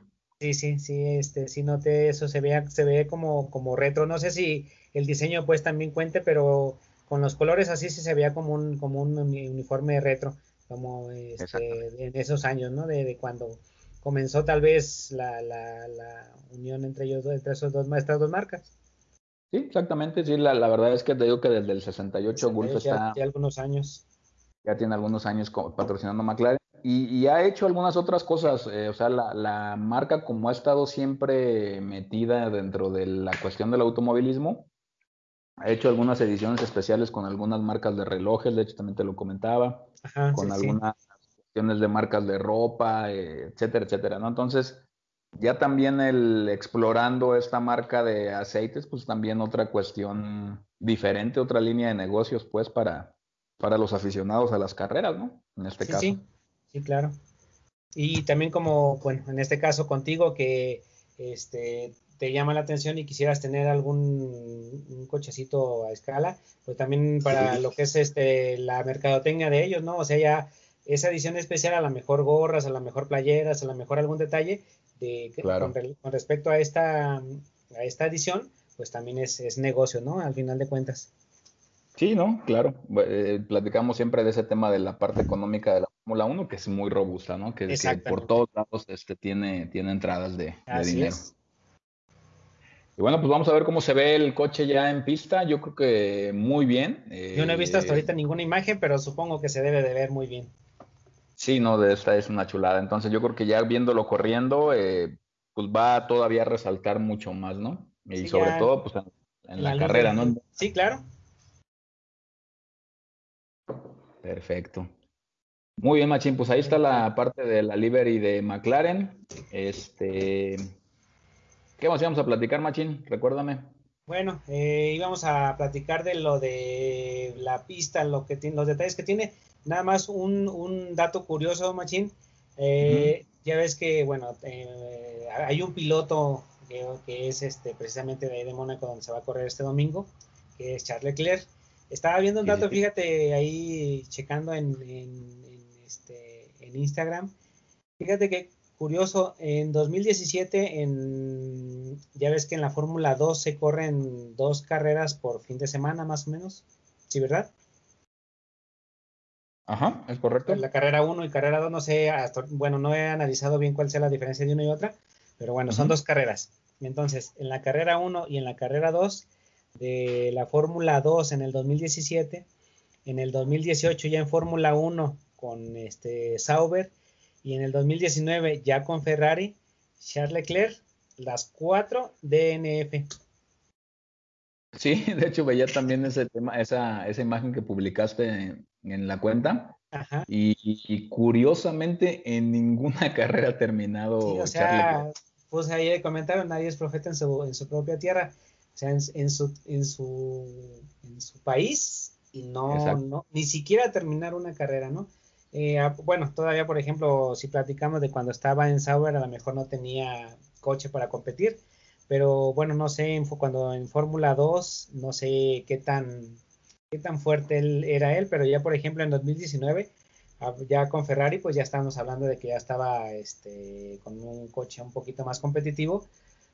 Sí, sí, sí, este, sí noté eso, se ve, se ve como, como retro. No sé si el diseño pues también cuente, pero con los colores así sí se veía como un, como un uniforme retro, como este, en esos años, ¿no? De, cuando comenzó tal vez la, la, la unión entre ellos, entre esos dos, estas dos marcas. Sí, exactamente, sí, la, la, verdad es que te digo que desde el 68 Gulf está... Ya algunos años. Ya tiene algunos años patrocinando McLaren y, ha hecho algunas otras cosas, eh, o sea, la, la, marca como ha estado siempre metida dentro de la cuestión del automovilismo, ha hecho algunas ediciones especiales con algunas marcas de relojes, de hecho también te lo comentaba, con algunas cuestiones de marcas de ropa, eh, etcétera, etcétera, ¿no? Entonces, ya también el explorando esta marca de aceites, pues también otra cuestión diferente, otra línea de negocios, pues, para, para los aficionados a las carreras, ¿no? En este caso. Sí, sí, claro. Y también como, bueno, en este caso contigo, que este, te llama la atención y quisieras tener algún cochecito a escala, pues también para lo que es este la mercadotecnia de ellos, ¿no? O sea, ya esa edición especial a la mejor gorras, a la mejor playeras, a la mejor algún detalle de con, respecto a esta a esta edición, pues también es, es negocio, ¿no? Al final de cuentas. Sí, ¿no? Claro. Eh, platicamos siempre de ese tema de la parte económica de la Fórmula 1, que es muy robusta, ¿no? Que, por todos lados este, tiene, tiene entradas de, dinero. Y bueno, pues vamos a ver cómo se ve el coche ya en pista. Yo creo que muy bien. Yo no he visto hasta eh, ahorita ninguna imagen, pero supongo que se debe de ver muy bien. Sí, no, de esta es una chulada. Entonces yo creo que ya viéndolo corriendo, eh, pues va todavía a resaltar mucho más, ¿no? Y sobre todo, pues en, la, carrera, ¿no? Sí, claro. Perfecto. Muy bien, Machín. Pues ahí está la parte de la livery de McLaren. Este, ¿Qué más íbamos a platicar, Machín? Recuérdame. Bueno, eh, íbamos a platicar de lo de la pista, lo que tiene, los detalles que tiene. Nada más un, dato curioso, Machín. Eh, ya ves que, bueno, eh, hay un piloto que, es este precisamente de ahí de Mónaco donde se va a correr este domingo, que es Charles Leclerc. Estaba viendo un dato, fíjate, ahí checando en, este, en Instagram. Fíjate que curioso, en 2017, en, ya ves que en la Fórmula 2 se corren dos carreras por fin de semana, más o menos. ¿Sí, verdad? Ajá, es correcto. La carrera 1 y carrera 2, no sé, bueno, no he analizado bien cuál sea la diferencia de una y otra, pero bueno, son dos carreras. Entonces, en la carrera 1 y en la carrera 2 de la Fórmula 2 en el 2017, en el 2018 ya en Fórmula 1 con este Sauber y en el 2019 ya con Ferrari, Charles Leclerc, las cuatro DNF. Sí, de hecho veía también ese tema, esa, esa imagen que publicaste en, la cuenta. Ajá. Y, curiosamente en ninguna carrera ha terminado. Sí, o sea, pues ahí comentaron, nadie es profeta en su, en su propia tierra, o sea, en, su, en, su, en su país y no, no, ni siquiera terminar una carrera, ¿no? Eh, bueno, todavía, por ejemplo, si platicamos de cuando estaba en Sauber, a lo mejor no tenía coche para competir, pero bueno, no sé, cuando en Fórmula 2, no sé qué tan, qué tan fuerte él, era él, pero ya por ejemplo en 2019, ah, ya con Ferrari, pues ya estábamos hablando de que ya estaba este, con un coche un poquito más competitivo,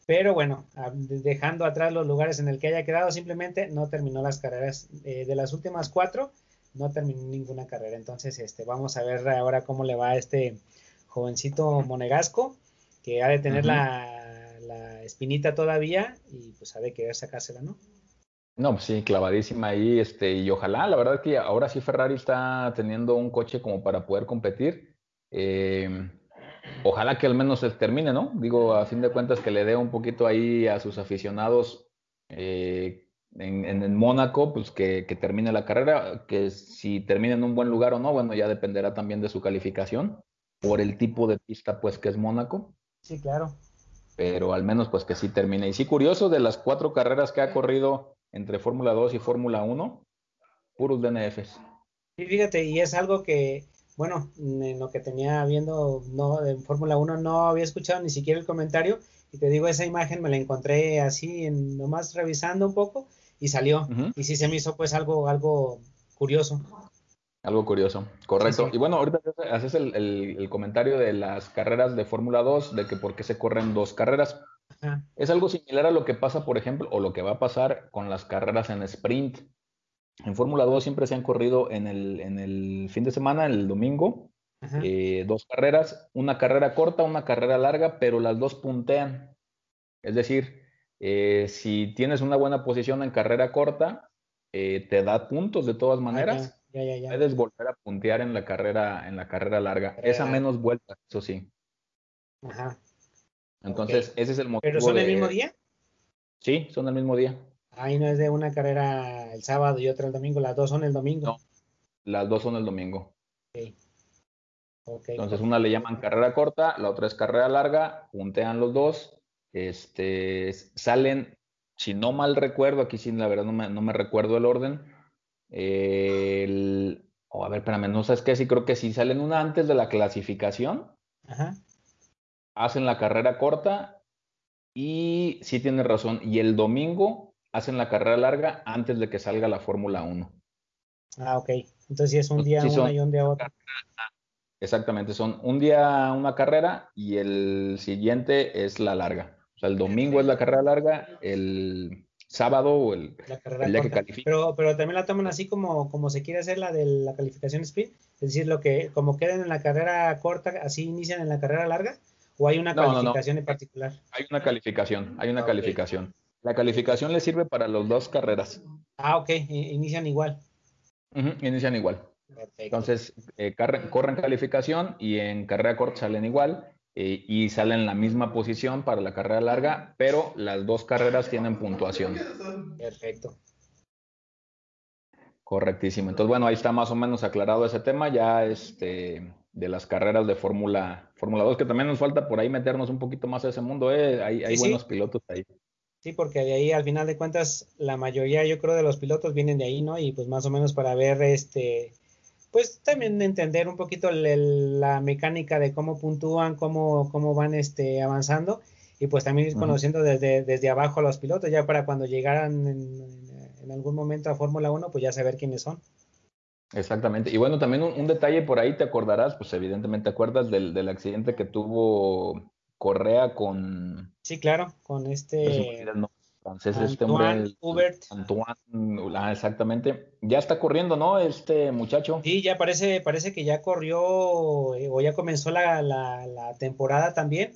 pero bueno, dejando atrás los lugares en el que haya quedado, simplemente no terminó las carreras eh, de las últimas cuatro, no terminó ninguna carrera, entonces este, vamos a ver ahora cómo le va a este jovencito monegasco, que ha de tener la la espinita todavía y pues ha de querer sacársela, ¿no? No, pues sí, clavadísima ahí, este, y ojalá, la verdad que ahora sí Ferrari está teniendo un coche como para poder competir. Em, ojalá que al menos se termine, ¿no? Digo, a fin de cuentas que le dé un poquito ahí a sus aficionados eh, en, en, Mónaco, pues que, que, termine la carrera, que si termina en un buen lugar o no, bueno, ya dependerá también de su calificación, por el tipo de pista, pues que es Mónaco. Sí, claro pero al menos pues que sí termine. Y sí, curioso, de las cuatro carreras que ha corrido entre Fórmula 2 y Fórmula 1, puros DNFs. Sí, fíjate, y es algo que, bueno, en lo que tenía viendo no, en Fórmula 1 no había escuchado ni siquiera el comentario, y te digo, esa imagen me la encontré así, en, nomás revisando un poco, y salió, y sí se me hizo pues algo, algo curioso. Algo curioso, correcto. Y bueno, ahorita haces el, comentario de las carreras de Fórmula 2, de que por qué se corren dos carreras. Es algo similar a lo que pasa, por ejemplo, o lo que va a pasar con las carreras en sprint. En Fórmula 2 siempre se han corrido en el, en el fin de semana, el domingo, eh, dos carreras, una carrera corta, una carrera larga, pero las dos puntean. Es decir, eh, si tienes una buena posición en carrera corta, eh, te da puntos de todas maneras. Puedes volver a puntear en la carrera, en la carrera larga. Esa menos vuelta, eso sí. Ajá. Entonces, ese es el motivo. ¿Pero son el mismo día? Sí, son el mismo día. Ahí no es de una carrera el sábado y otra el domingo, las dos son el domingo. No, las dos son el domingo. Okay. Entonces, una le llaman carrera corta, la otra es carrera larga, puntean los dos, este, salen, si no mal recuerdo, aquí sí, la verdad no me, no me recuerdo el orden, el, oh, a ver, espérame, no sabes qué, sí creo que si salen una antes de la clasificación, hacen la carrera corta y sí tienes razón, y el domingo hacen la carrera larga antes de que salga la Fórmula 1. Ah, ok. Entonces sí es un día una y un día otra. Exactamente, son un día una carrera y el siguiente es la larga. O sea, el domingo es la carrera larga, el sábado o el, día que califica. Pero, pero también la toman así como, como se quiere hacer la de la calificación sprint, es decir, lo que como queden en la carrera corta, así inician en la carrera larga, o hay una calificación en particular. Hay una calificación, hay una calificación. La calificación le sirve para las dos carreras. Ah, ok, inician igual. inician igual. Entonces, eh, corren calificación y en carrera corta salen igual eh, y sale en la misma posición para la carrera larga, pero las dos carreras tienen puntuación. Perfecto. Correctísimo. Entonces, bueno, ahí está más o menos aclarado ese tema ya este, de las carreras de Fórmula Fórmula 2, que también nos falta por ahí meternos un poquito más a ese mundo. ¿eh? Hay, hay buenos pilotos ahí. Sí, porque de ahí al final de cuentas la mayoría yo creo de los pilotos vienen de ahí, ¿no? Y pues más o menos para ver este pues también entender un poquito la mecánica de cómo puntúan, cómo, cómo van este, avanzando y pues también ir conociendo desde, desde abajo a los pilotos, ya para cuando llegaran en, algún momento a Fórmula 1, pues ya saber quiénes son. Exactamente. Y bueno, también un, detalle por ahí te acordarás, pues evidentemente te acuerdas del, del accidente que tuvo Correa con... Sí, claro, con este... francés, este hombre... Hubert. Antoine, ah, exactamente. Ya está corriendo, ¿no? Este muchacho. Sí, ya parece, parece que ya corrió eh, o ya comenzó la, la, temporada también.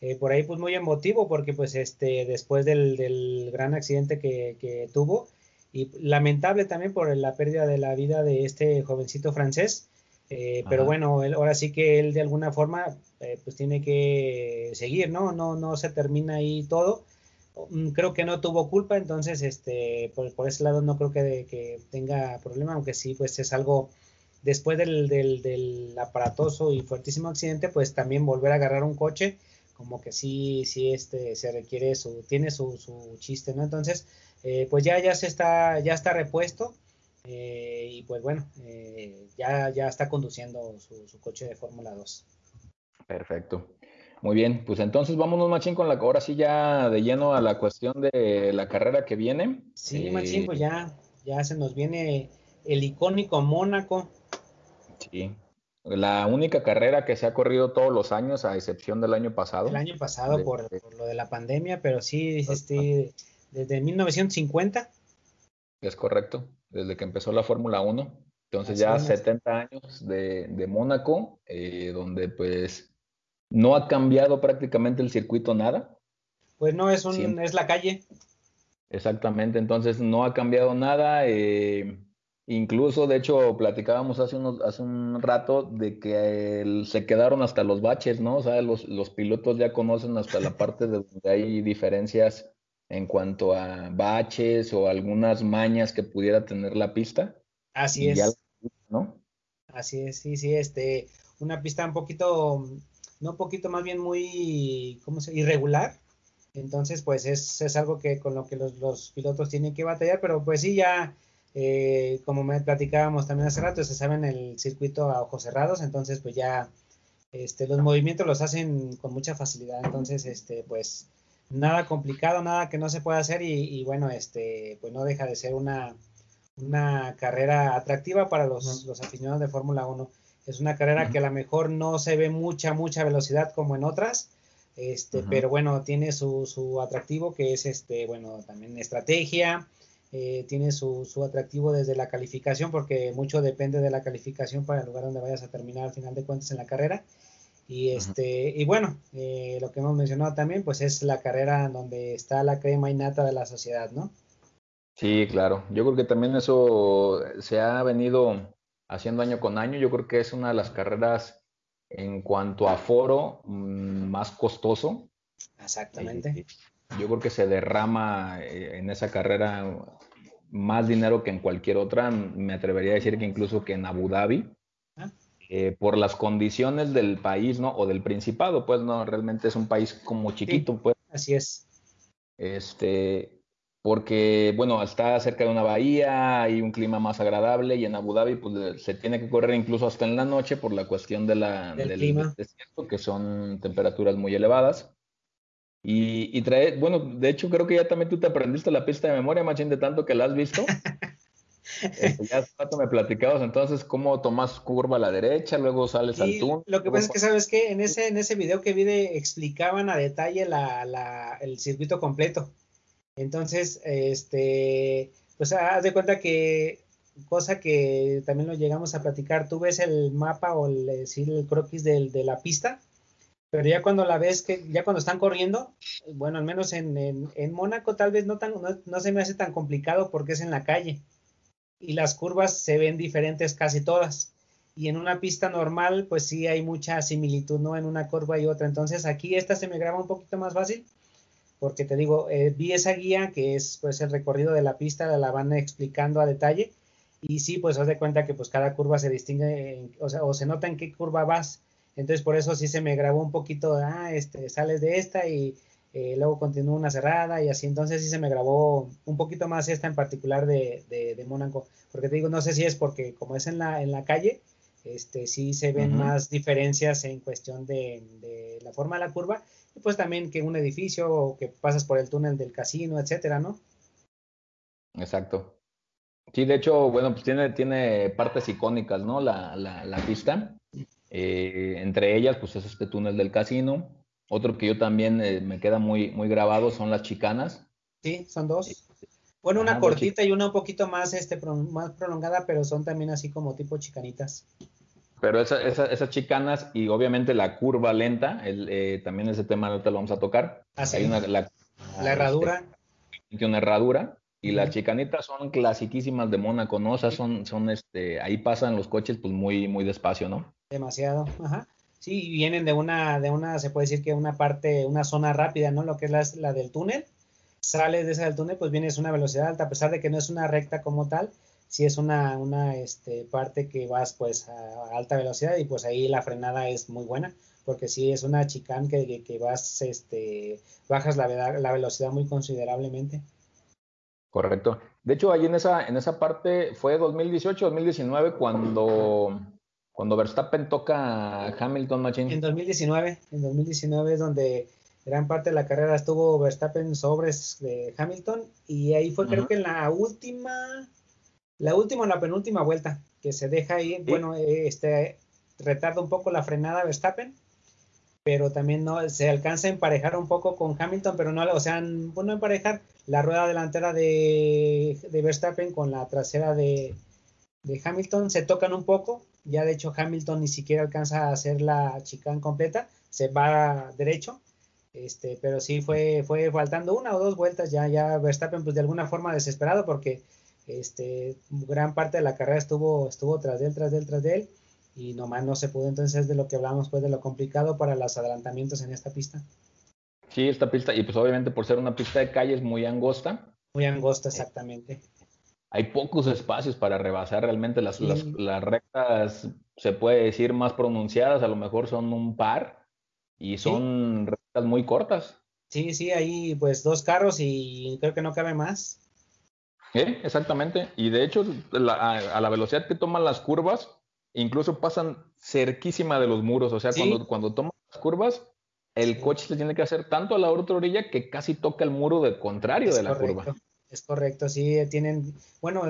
Eh, por ahí pues muy emotivo porque pues este después del, del gran accidente que, que, tuvo y lamentable también por la pérdida de la vida de este jovencito francés eh, pero bueno, ahora sí que él de alguna forma eh, pues tiene que seguir, ¿no? No, no se termina ahí todo. Mm, creo que no tuvo culpa, entonces este, por, ese lado no creo que, que, tenga problema, aunque sí, pues es algo después del, del, del, aparatoso y fuertísimo accidente, pues también volver a agarrar un coche, como que sí, sí, este, se requiere su, tiene su, su chiste, ¿no? Entonces, eh, pues ya, ya se está, ya está repuesto eh, y pues bueno, eh, ya, ya está conduciendo su, coche de Fórmula 2. Perfecto. Muy bien, pues entonces vámonos, Machín, con la ahora sí ya de lleno a la cuestión de la carrera que viene. Sí, Machín, pues ya, ya se nos viene el icónico Mónaco. Sí, la única carrera que se ha corrido todos los años, a excepción del año pasado. El año pasado por, lo de la pandemia, pero sí, este, desde 1950. Es correcto desde que empezó la Fórmula 1. Entonces ya 70 años de, Mónaco, eh, donde pues no ha cambiado prácticamente el circuito nada. Pues no, es, un, es la calle. Exactamente, entonces no ha cambiado nada. Eh, incluso, de hecho, platicábamos hace, unos, hace un rato de que se quedaron hasta los baches, ¿no? O sea, los, los pilotos ya conocen hasta la parte de donde hay diferencias en cuanto a baches o algunas mañas que pudiera tener la pista. Así es. ¿no? Así es, sí, sí, este, una pista un poquito, no un poquito, más bien muy, ¿cómo se irregular. Entonces, pues es, es algo que con lo que los, los, pilotos tienen que batallar, pero pues sí, ya, eh, como me platicábamos también hace rato, se saben el circuito a ojos cerrados, entonces pues ya, este, los movimientos los hacen con mucha facilidad, entonces, este, pues, nada complicado, nada que no se pueda hacer y, bueno, este, pues no deja de ser una, una carrera atractiva para los, los aficionados de Fórmula 1. Es una carrera que a lo mejor no se ve mucha, mucha velocidad como en otras, este, pero bueno, tiene su, su, atractivo que es, este, bueno, también estrategia, eh, tiene su, su, atractivo desde la calificación, porque mucho depende de la calificación para el lugar donde vayas a terminar al final de cuentas en la carrera. Y, este, y bueno, eh, lo que hemos mencionado también, pues es la carrera donde está la crema innata de la sociedad, ¿no? Sí, claro. Yo creo que también eso se ha venido haciendo año con año. Yo creo que es una de las carreras en cuanto a foro mm, más costoso. Exactamente. Eh, yo creo que se derrama eh, en esa carrera más dinero que en cualquier otra. Me atrevería a decir que incluso que en Abu Dhabi. Eh, por las condiciones del país, ¿no? O del Principado, pues no, realmente es un país como chiquito, pues. Así es. Este, porque, bueno, está cerca de una bahía, hay un clima más agradable y en Abu Dhabi, pues se tiene que correr incluso hasta en la noche por la cuestión de la, del, clima. desierto, que son temperaturas muy elevadas. Y, y, trae, bueno, de hecho creo que ya también tú te aprendiste la pista de memoria, Machín, de tanto que la has visto. Este, ya hace rato me platicabas entonces cómo tomas curva a la derecha, luego sales al túnel. Lo que pasa es que, ¿sabes que En ese, en ese video que vi explicaban a detalle la, la, el circuito completo. Entonces, este, pues haz de cuenta que, cosa que también lo llegamos a platicar, tú ves el mapa o el, el croquis de la pista, pero ya cuando la ves, que ya cuando están corriendo, bueno, al menos en, en, en Mónaco tal vez no, tan, no, no se me hace tan complicado porque es en la calle y las curvas se ven diferentes casi todas. Y en una pista normal, pues sí hay mucha similitud, ¿no? En una curva y otra. Entonces aquí esta se me graba un poquito más fácil, porque te digo, eh, vi esa guía que es pues el recorrido de la pista, la van explicando a detalle. Y sí, pues haz de cuenta que pues cada curva se distingue, o sea, o se nota en qué curva vas. Entonces por eso sí se me grabó un poquito, ah, este, sales de esta y eh, luego continúa una cerrada y así, entonces sí se me grabó un poquito más esta en particular de, de, Mónaco, porque te digo, no sé si es porque como es en la, en la calle, este, sí se ven más diferencias en cuestión de, de, la forma de la curva, y pues también que un edificio o que pasas por el túnel del casino, etcétera, ¿no? Exacto. Sí, de hecho, bueno, pues tiene, tiene partes icónicas, ¿no? La, la, la pista. Eh, entre ellas, pues es este túnel del casino. Otro que yo también eh, me queda muy, muy grabado son las chicanas. Sí, son dos. Bueno, una cortita y una un poquito más, este, más prolongada, pero son también así como tipo chicanitas. Pero esa, esas chicanas y obviamente la curva lenta, el, eh, también ese tema te lo vamos a tocar. Así. Ah, Hay una, la, la herradura. Este, una herradura y las chicanitas son clasiquísimas de Mónaco, ¿no? O sea, son, son este, ahí pasan los coches pues muy, muy despacio, ¿no? Demasiado, ajá. Sí, vienen de una, de una, se puede decir que una parte, una zona rápida, ¿no? Lo que es la, la del túnel. Sales de esa del túnel, pues vienes a una velocidad alta, a pesar de que no es una recta como tal, sí es una, una este, parte que vas pues a alta velocidad y pues ahí la frenada es muy buena, porque sí es una chicane que, que, vas, este, bajas la, la velocidad muy considerablemente. Correcto. De hecho, ahí en esa, en esa parte fue 2018, 2019 cuando, cuando Verstappen toca Hamilton Machine. En 2019, en 2019 es donde gran parte de la carrera estuvo Verstappen sobres de Hamilton y ahí fue creo que en la última, la última o la penúltima vuelta que se deja ahí, bueno, este retarda un poco la frenada Verstappen pero también no se alcanza a emparejar un poco con Hamilton, pero no, o sea, bueno, emparejar la rueda delantera de, de Verstappen con la trasera de, de, Hamilton, se tocan un poco, ya de hecho Hamilton ni siquiera alcanza a hacer la chicane completa, se va derecho, este, pero sí fue, fue faltando una o dos vueltas, ya, ya Verstappen pues de alguna forma desesperado porque este, gran parte de la carrera estuvo, estuvo tras de él, tras de él, tras de él, y nomás no se pudo. Entonces, de lo que hablamos, pues de lo complicado para los adelantamientos en esta pista. Sí, esta pista, y pues obviamente por ser una pista de calle es muy angosta. Muy angosta, exactamente. Hay pocos espacios para rebasar realmente las, las, rectas, se puede decir, más pronunciadas, a lo mejor son un par y son rectas muy cortas. Sí, sí, hay pues dos carros y creo que no cabe más. Sí, exactamente. Y de hecho, a, la velocidad que toman las curvas, incluso pasan cerquísima de los muros, o sea, cuando, cuando toman las curvas, el coche se tiene que hacer tanto a la otra orilla que casi toca el muro de contrario de la curva. Es correcto, sí, tienen, bueno,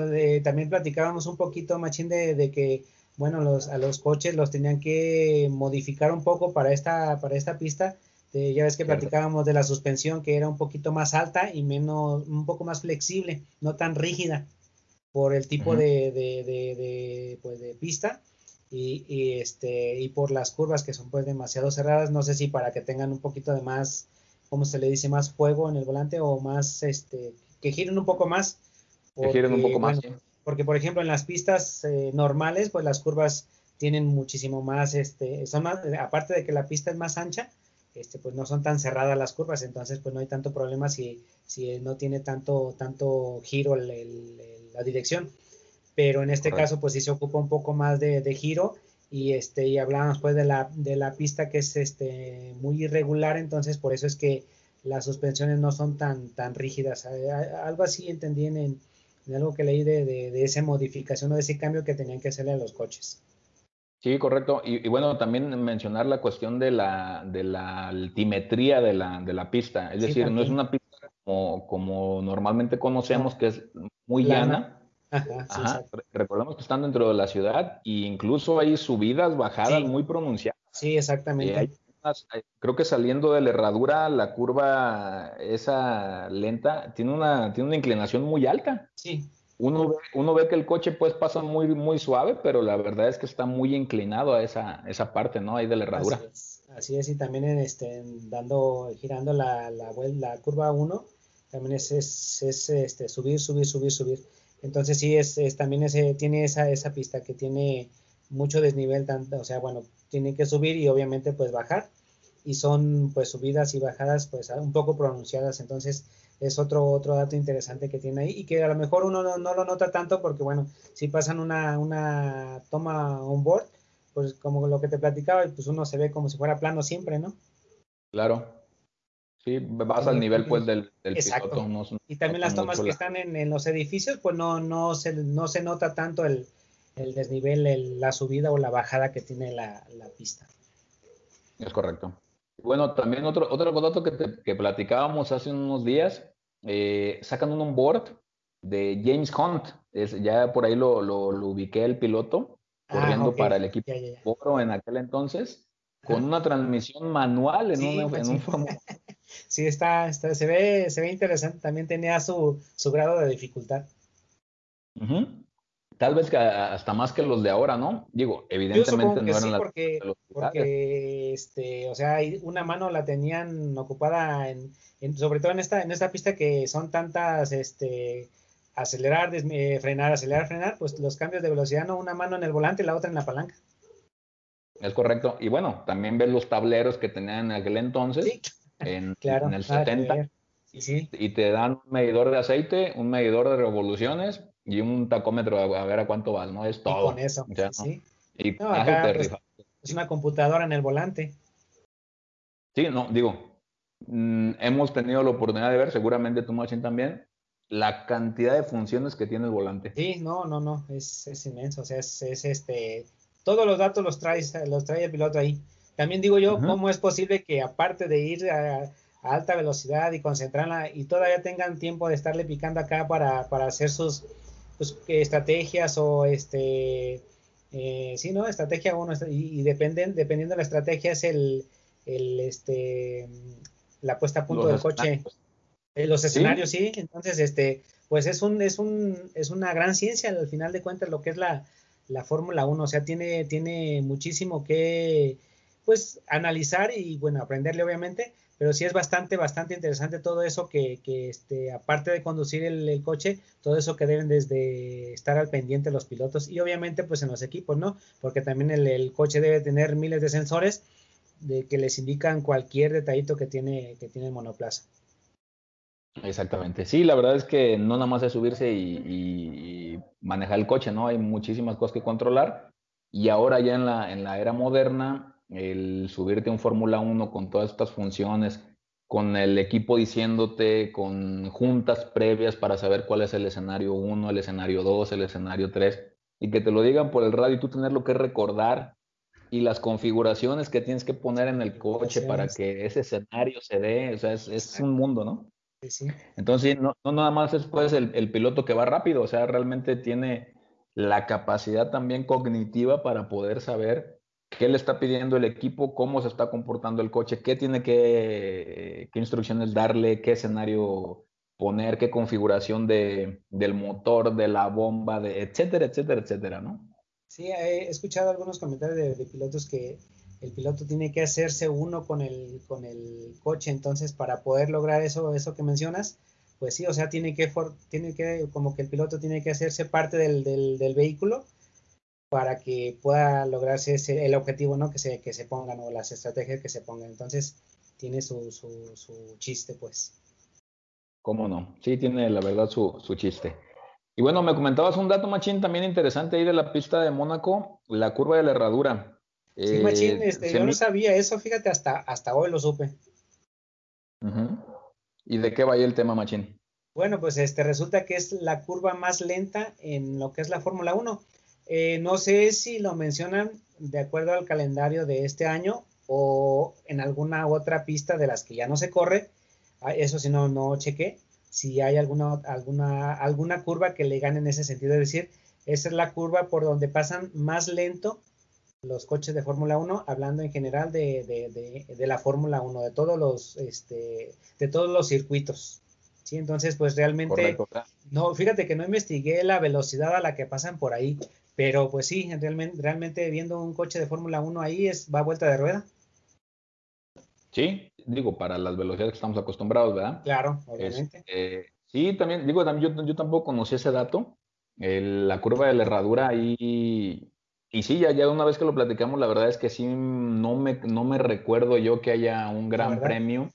también platicábamos un poquito, Machín, de, de, que, bueno, los, a los coches los tenían que modificar un poco para esta, para esta pista. Ya ves que platicábamos de la suspensión que era un poquito más alta y menos, un poco más flexible, no tan rígida por el tipo de, de, de, pues de pista y, este, y por las curvas que son pues demasiado cerradas, no sé si para que tengan un poquito de más, ¿cómo se le dice? Más fuego en el volante o más, este, que giren un poco más. que giren un poco más. Porque por ejemplo en las pistas eh, normales, pues las curvas tienen muchísimo más, este, son más, aparte de que la pista es más ancha, este, pues no son tan cerradas las curvas, entonces pues no hay tanto problema si, si no tiene tanto, tanto giro la dirección pero en este caso pues sí se ocupa un poco más de, giro y este y hablábamos pues de la, de la pista que es este muy irregular, entonces por eso es que las suspensiones no son tan, tan rígidas. Algo así entendí en, algo que leí de, de, esa modificación o de ese cambio que tenían que hacerle a los coches. Sí, correcto. Y, bueno, también mencionar la cuestión de la, de la altimetría de la, de la pista. Es decir, no es una pista como, como normalmente conocemos, que es muy llana Ajá, Recordemos que están dentro de la ciudad e incluso hay subidas, bajadas muy pronunciadas. Sí, exactamente. Eh, creo que saliendo de la herradura, la curva esa lenta tiene una, tiene una inclinación muy alta. Sí. Uno ve, uno ve que el coche pues pasa muy, muy suave, pero la verdad es que está muy inclinado a esa, esa parte, ¿no? Ahí de la herradura. Así es, y también en este, dando, girando la, la, curva 1, también es, es, es este, subir, subir, subir, subir. Entonces sí, es, también ese, tiene esa, esa pista que tiene mucho desnivel, tanto, o sea, bueno, tiene que subir y obviamente pues bajar y son pues subidas y bajadas pues un poco pronunciadas, entonces es otro, otro dato interesante que tiene ahí y que a lo mejor uno no, no lo nota tanto porque bueno, si pasan una, una toma on board, pues como lo que te platicaba, pues uno se ve como si fuera plano siempre, ¿no? Claro, Sí, vas al nivel pues del, del Exacto. y también las tomas que están en, en, los edificios, pues no, no, se, no se nota tanto el, el desnivel, la subida o la bajada que tiene la, pista. Es correcto. Bueno, también otro, otro dato que, que platicábamos hace unos días, eh, sacan un onboard de James Hunt, es, ya por ahí lo, lo, ubiqué el piloto, ah, corriendo para el equipo en aquel entonces, con una transmisión manual en, un, pues en sí, está, está, se, ve, se ve interesante, también tenía su, su grado de dificultad. Tal vez que hasta más que los de ahora, ¿no? Digo, evidentemente no eran las porque, porque este, o sea, una mano la tenían ocupada en, sobre todo en esta, en esta pista que son tantas, este, acelerar, eh, frenar, acelerar, frenar, pues los cambios de velocidad, no una mano en el volante y la otra en la palanca. Es correcto. Y bueno, también ves los tableros que tenían en aquel entonces, en, en, el 70, y te dan un medidor de aceite, un medidor de revoluciones y un tacómetro a, ver a cuánto vas, ¿no? Es todo. con eso, sí. Y pues, es una computadora en el volante. Sí, no, digo, mm, hemos tenido la oportunidad de ver, seguramente tú, Machine, también, la cantidad de funciones que tiene el volante. Sí, no, no, no, es, es inmenso, o sea, es, es, este, todos los datos los trae, los trae el piloto ahí. También digo yo, ¿cómo es posible que aparte de ir a, alta velocidad y concentrarla y todavía tengan tiempo de estarle picando acá para, para hacer sus pues, estrategias o este, eh, sí, ¿no? Estrategia uno, y, y, dependen, dependiendo de la estrategia es el, el este, la puesta a punto del coche. Eh, los escenarios, ¿Sí? Entonces, este, pues es un, es un, es una gran ciencia al final de cuentas lo que es la, la Fórmula 1. O sea, tiene, tiene muchísimo que, pues, analizar y, bueno, aprenderle obviamente, pero sí es bastante, bastante interesante todo eso que, que este, aparte de conducir el, coche, todo eso que deben desde estar al pendiente los pilotos y obviamente pues en los equipos, ¿no? Porque también el, el coche debe tener miles de sensores de que les indican cualquier detallito que tiene, que tiene el monoplaza. Exactamente. Sí, la verdad es que no nada más es subirse y, manejar el coche, ¿no? Hay muchísimas cosas que controlar. Y ahora ya en la, en la era moderna, el subirte a un Fórmula 1 con todas estas funciones, con el equipo diciéndote, con juntas previas para saber cuál es el escenario 1, el escenario 2, el escenario 3, y que te lo digan por el radio y tú tenerlo que recordar y las configuraciones que tienes que poner en el coche para que ese escenario se dé, o sea, es, es un mundo, ¿no? Entonces, no, no, nada más es pues el, piloto que va rápido, o sea, realmente tiene la capacidad también cognitiva para poder saber qué le está pidiendo el equipo, cómo se está comportando el coche, qué tiene que, qué instrucciones darle, qué escenario poner, qué configuración de, del motor, de la bomba, de etcétera, etcétera, etcétera, ¿no? Sí, he escuchado algunos comentarios de pilotos que el piloto tiene que hacerse uno con el, con el coche, entonces para poder lograr eso, eso que mencionas, pues sí, o sea, tiene que, tiene que como que el piloto tiene que hacerse parte del, del, vehículo para que pueda lograrse ese, el objetivo, ¿no? Que se, que se pongan o las estrategias que se pongan. Entonces, tiene su, su, su chiste, pues. ¿Cómo no? Sí, tiene la verdad su, su chiste. Y bueno, me comentabas un dato, Machín, también interesante ahí de la pista de Mónaco, la curva de la herradura. Sí, machín, eh, este, yo no sabía eso, fíjate, hasta, hasta hoy lo supe. ¿Y de qué va ahí el tema, Machín? Bueno, pues este resulta que es la curva más lenta en lo que es la Fórmula 1. Eh, no sé si lo mencionan de acuerdo al calendario de este año o en alguna otra pista de las que ya no se corre. Ah, eso si no, no chequé. Si hay alguna, alguna, alguna curva que le gane en ese sentido. Es decir, esa es la curva por donde pasan más lento los coches de Fórmula 1, hablando en general de, de, de, la Fórmula 1, de todos los, este, de todos los circuitos. Sí, entonces, pues realmente, no, fíjate que no investigué la velocidad a la que pasan por ahí, pero pues sí, realmente, realmente viendo un coche de Fórmula 1 ahí es, va a vuelta de rueda. Sí, digo, para las velocidades que estamos acostumbrados, ¿verdad? Claro, obviamente. Este, sí, también, digo, también, yo, yo tampoco conocí ese dato. la curva de la herradura ahí y sí, ya, ya una vez que lo platicamos, la verdad es que sí, no me, no me recuerdo yo que haya un gran premio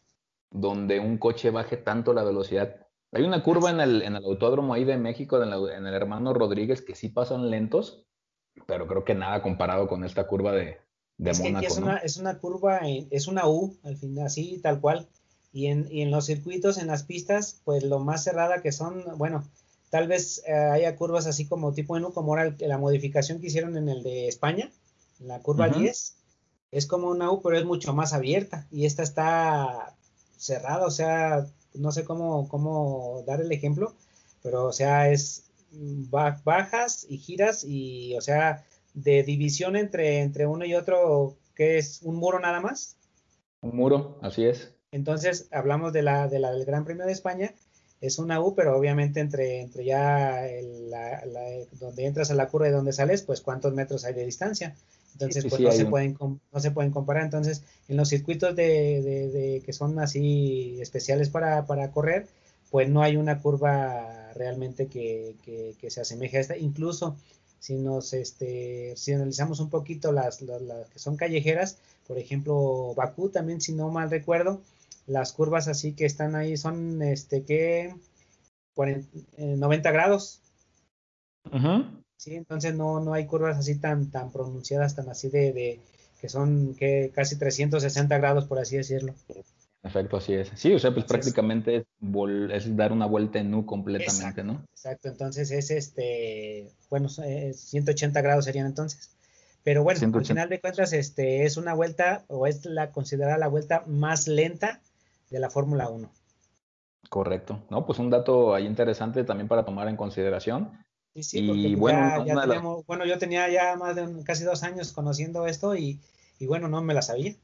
donde un coche baje tanto la velocidad. Hay una curva en el, en el autódromo ahí de México, en, en, el hermano Rodríguez, que sí pasan lentos, pero creo que nada comparado con esta curva de, de es Mónaco. es, una, es una curva, es una U, al final, así, tal cual. Y en, y en los circuitos, en las pistas, pues lo más cerrada que son, bueno, tal vez eh, haya curvas así como tipo en como ahora la modificación que hicieron en el de España, la curva 10, es como una U, pero es mucho más abierta y esta está cerrada, o sea, no sé cómo, cómo dar el ejemplo, pero o sea, es bajas y giras y, o sea, de división entre, entre uno y otro, que es un muro nada más. Un muro, así es. Entonces, hablamos de la, de la del Gran Premio de España, es una U, pero obviamente entre, entre ya donde entras a la curva y donde sales, pues cuántos metros hay de distancia. Entonces, pues no, se pueden, no se pueden comparar. Entonces, en los circuitos de, de, que son así especiales para, para, correr, pues no hay una curva realmente que, que, se asemeje a esta. Incluso si nos este, si analizamos un poquito las, las, las, que son callejeras, por ejemplo, Bakú también, si no mal recuerdo, las curvas así que están ahí son este que 90 eh, grados. Sí, entonces no, no hay curvas así tan, tan pronunciadas, tan así de, de que son que casi 360 grados, por así decirlo. Efecto, así es. Sí, o sea, pues prácticamente es, es, dar una vuelta en U completamente, ¿no? Exacto, entonces es este, bueno, 180 grados serían entonces. Pero bueno, al final de cuentas, este, es una vuelta, o es la considerada la vuelta más lenta de la Fórmula 1. Correcto. No, pues un dato ahí interesante también para tomar en consideración. Sí, sí, porque pues bueno, ya, tenemos, bueno, yo tenía ya más de casi dos años conociendo esto y, y bueno, no me la sabía.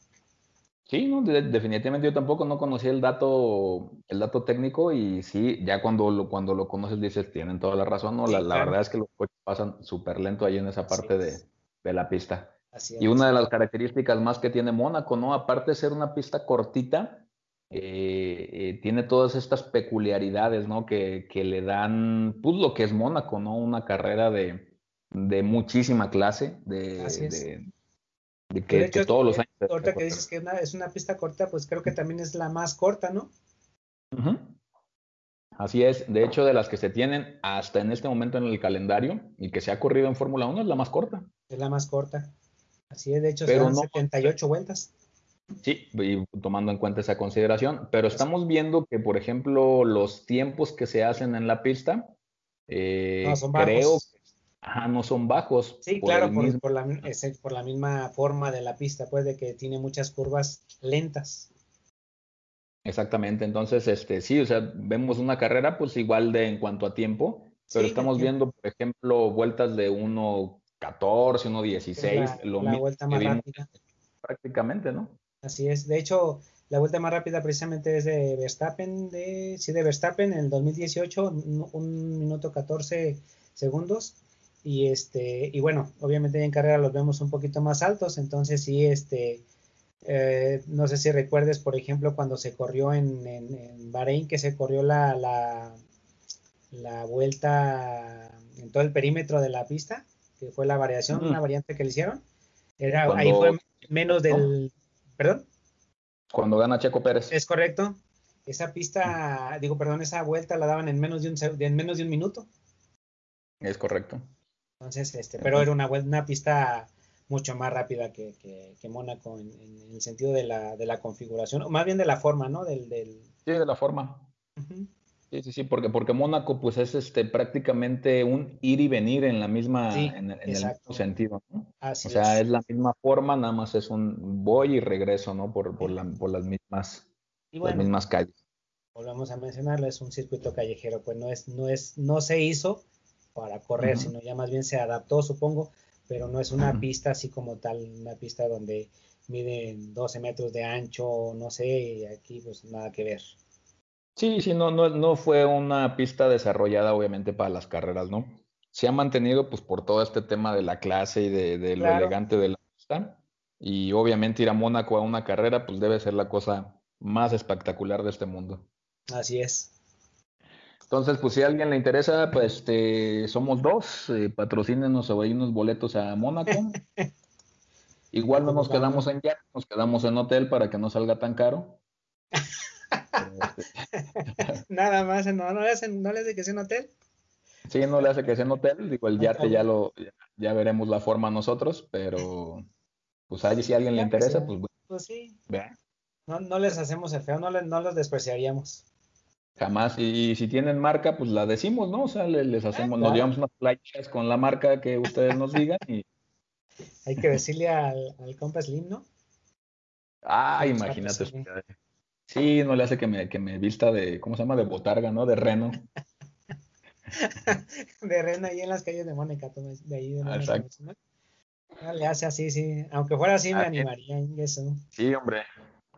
Sí, no, definitivamente yo tampoco no conocía el dato, el dato técnico y sí, ya cuando lo, cuando lo conoces dices, tienen toda la razón, ¿no? la, verdad es que los coches pasan súper lento ahí en esa parte de, de, la pista. y una de las características más que tiene Mónaco, ¿no? Aparte de ser una pista cortita, eh, eh, tiene todas estas peculiaridades, ¿no? Que, que, le dan, pues lo que es Mónaco, ¿no? Una carrera de, de muchísima clase, de, de, que, todos los años... Ahorita que dices que es una pista corta, pues creo que también es la más corta, ¿no? Así es, de hecho, de las que se tienen hasta en este momento en el calendario y que se ha corrido en Fórmula 1 es la más corta. Es la más corta. Así es, de hecho, son 78 vueltas. Sí, y tomando en cuenta esa consideración, pero estamos viendo que, por ejemplo, los tiempos que se hacen en la pista, eh, no, son creo que no son bajos. Sí, claro, por, la, por la misma forma de la pista, pues de que tiene muchas curvas lentas. Exactamente, entonces, este, sí, o sea, vemos una carrera pues igual de en cuanto a tiempo, pero estamos viendo, por ejemplo, vueltas de 1.14, 1.16, lo la vuelta más rápida. Prácticamente, ¿no? Así es. De hecho, la vuelta más rápida precisamente es de Verstappen, de, sí, de Verstappen en el 2018, un, minuto 14 segundos. Y este, y bueno, obviamente en carrera los vemos un poquito más altos, entonces sí, este, eh, no sé si recuerdes, por ejemplo, cuando se corrió en, en, Bahrein, que se corrió la, la, la, vuelta en todo el perímetro de la pista, que fue la variación, una variante que le hicieron. Era, ahí fue menos del, ¿Perdón? Cuando gana Checo Pérez. Es correcto. Esa pista, digo, perdón, esa vuelta la daban en menos de un, en menos de un minuto. Es correcto. Entonces, este, pero era una, una pista mucho más rápida que, que, Mónaco en, el sentido de la, de la configuración, o más bien de la forma, ¿no? Del, del... Sí, de la forma. Sí, sí, sí, porque, porque Mónaco pues es este prácticamente un ir y venir en la misma, en, el mismo sentido, ¿no? o sea, es. la misma forma, nada más es un voy y regreso, ¿no? Por, por, la, por las mismas, las mismas calles. Volvamos a mencionarlo, es un circuito callejero, pues no es, no es, no se hizo para correr, sino ya más bien se adaptó, supongo, pero no es una pista así como tal, una pista donde miden 12 metros de ancho, no sé, y aquí pues nada que ver. Sí, sí, no, no, no fue una pista desarrollada obviamente para las carreras, ¿no? Se ha mantenido pues por todo este tema de la clase y de, lo elegante de la pista. Y obviamente ir a Mónaco a una carrera pues debe ser la cosa más espectacular de este mundo. Así es. Entonces, pues si a alguien le interesa, pues este, somos dos, eh, patrocínenos o hay unos boletos a Mónaco. Igual no nos quedamos en ya, nos quedamos en hotel para que no salga tan caro. Nada más, no, no, le hace, no le hace que sea en hotel. Sí, no le hace que sea en hotel, digo, el yate ya lo, ya, veremos la forma nosotros, pero pues ahí si a alguien le interesa, pues Pues sí. No, no les hacemos el feo, no, no los despreciaríamos. Jamás. Y si tienen marca, pues la decimos, ¿no? O sea, les, hacemos, nos llevamos unas planchas con la marca que ustedes nos digan y. Hay que decirle al, al compa Slim, ¿no? Ah, imagínate. Sí, no le hace que me, que me vista de, ¿cómo se llama? De botarga, ¿no? De reno. de reno ahí en las calles de Mónica, de ahí de Mónica. Exacto. ¿no? le hace así, sí. Aunque fuera así, me ah, animaría en eso. Sí, hombre.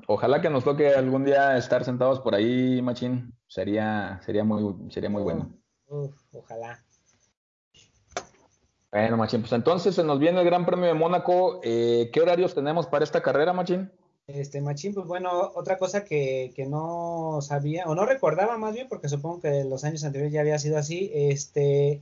Ojalá que nos toque algún día estar sentados por ahí, Machín. Sería, sería muy, sería muy bueno. Uf, ojalá. Bueno, Machín, pues entonces se nos viene el Gran Premio de Mónaco. Eh, ¿Qué horarios tenemos para esta carrera, Machín? Este, Machín, pues bueno, otra cosa que, que, no sabía, o no recordaba más bien, porque supongo que los años anteriores ya había sido así, este,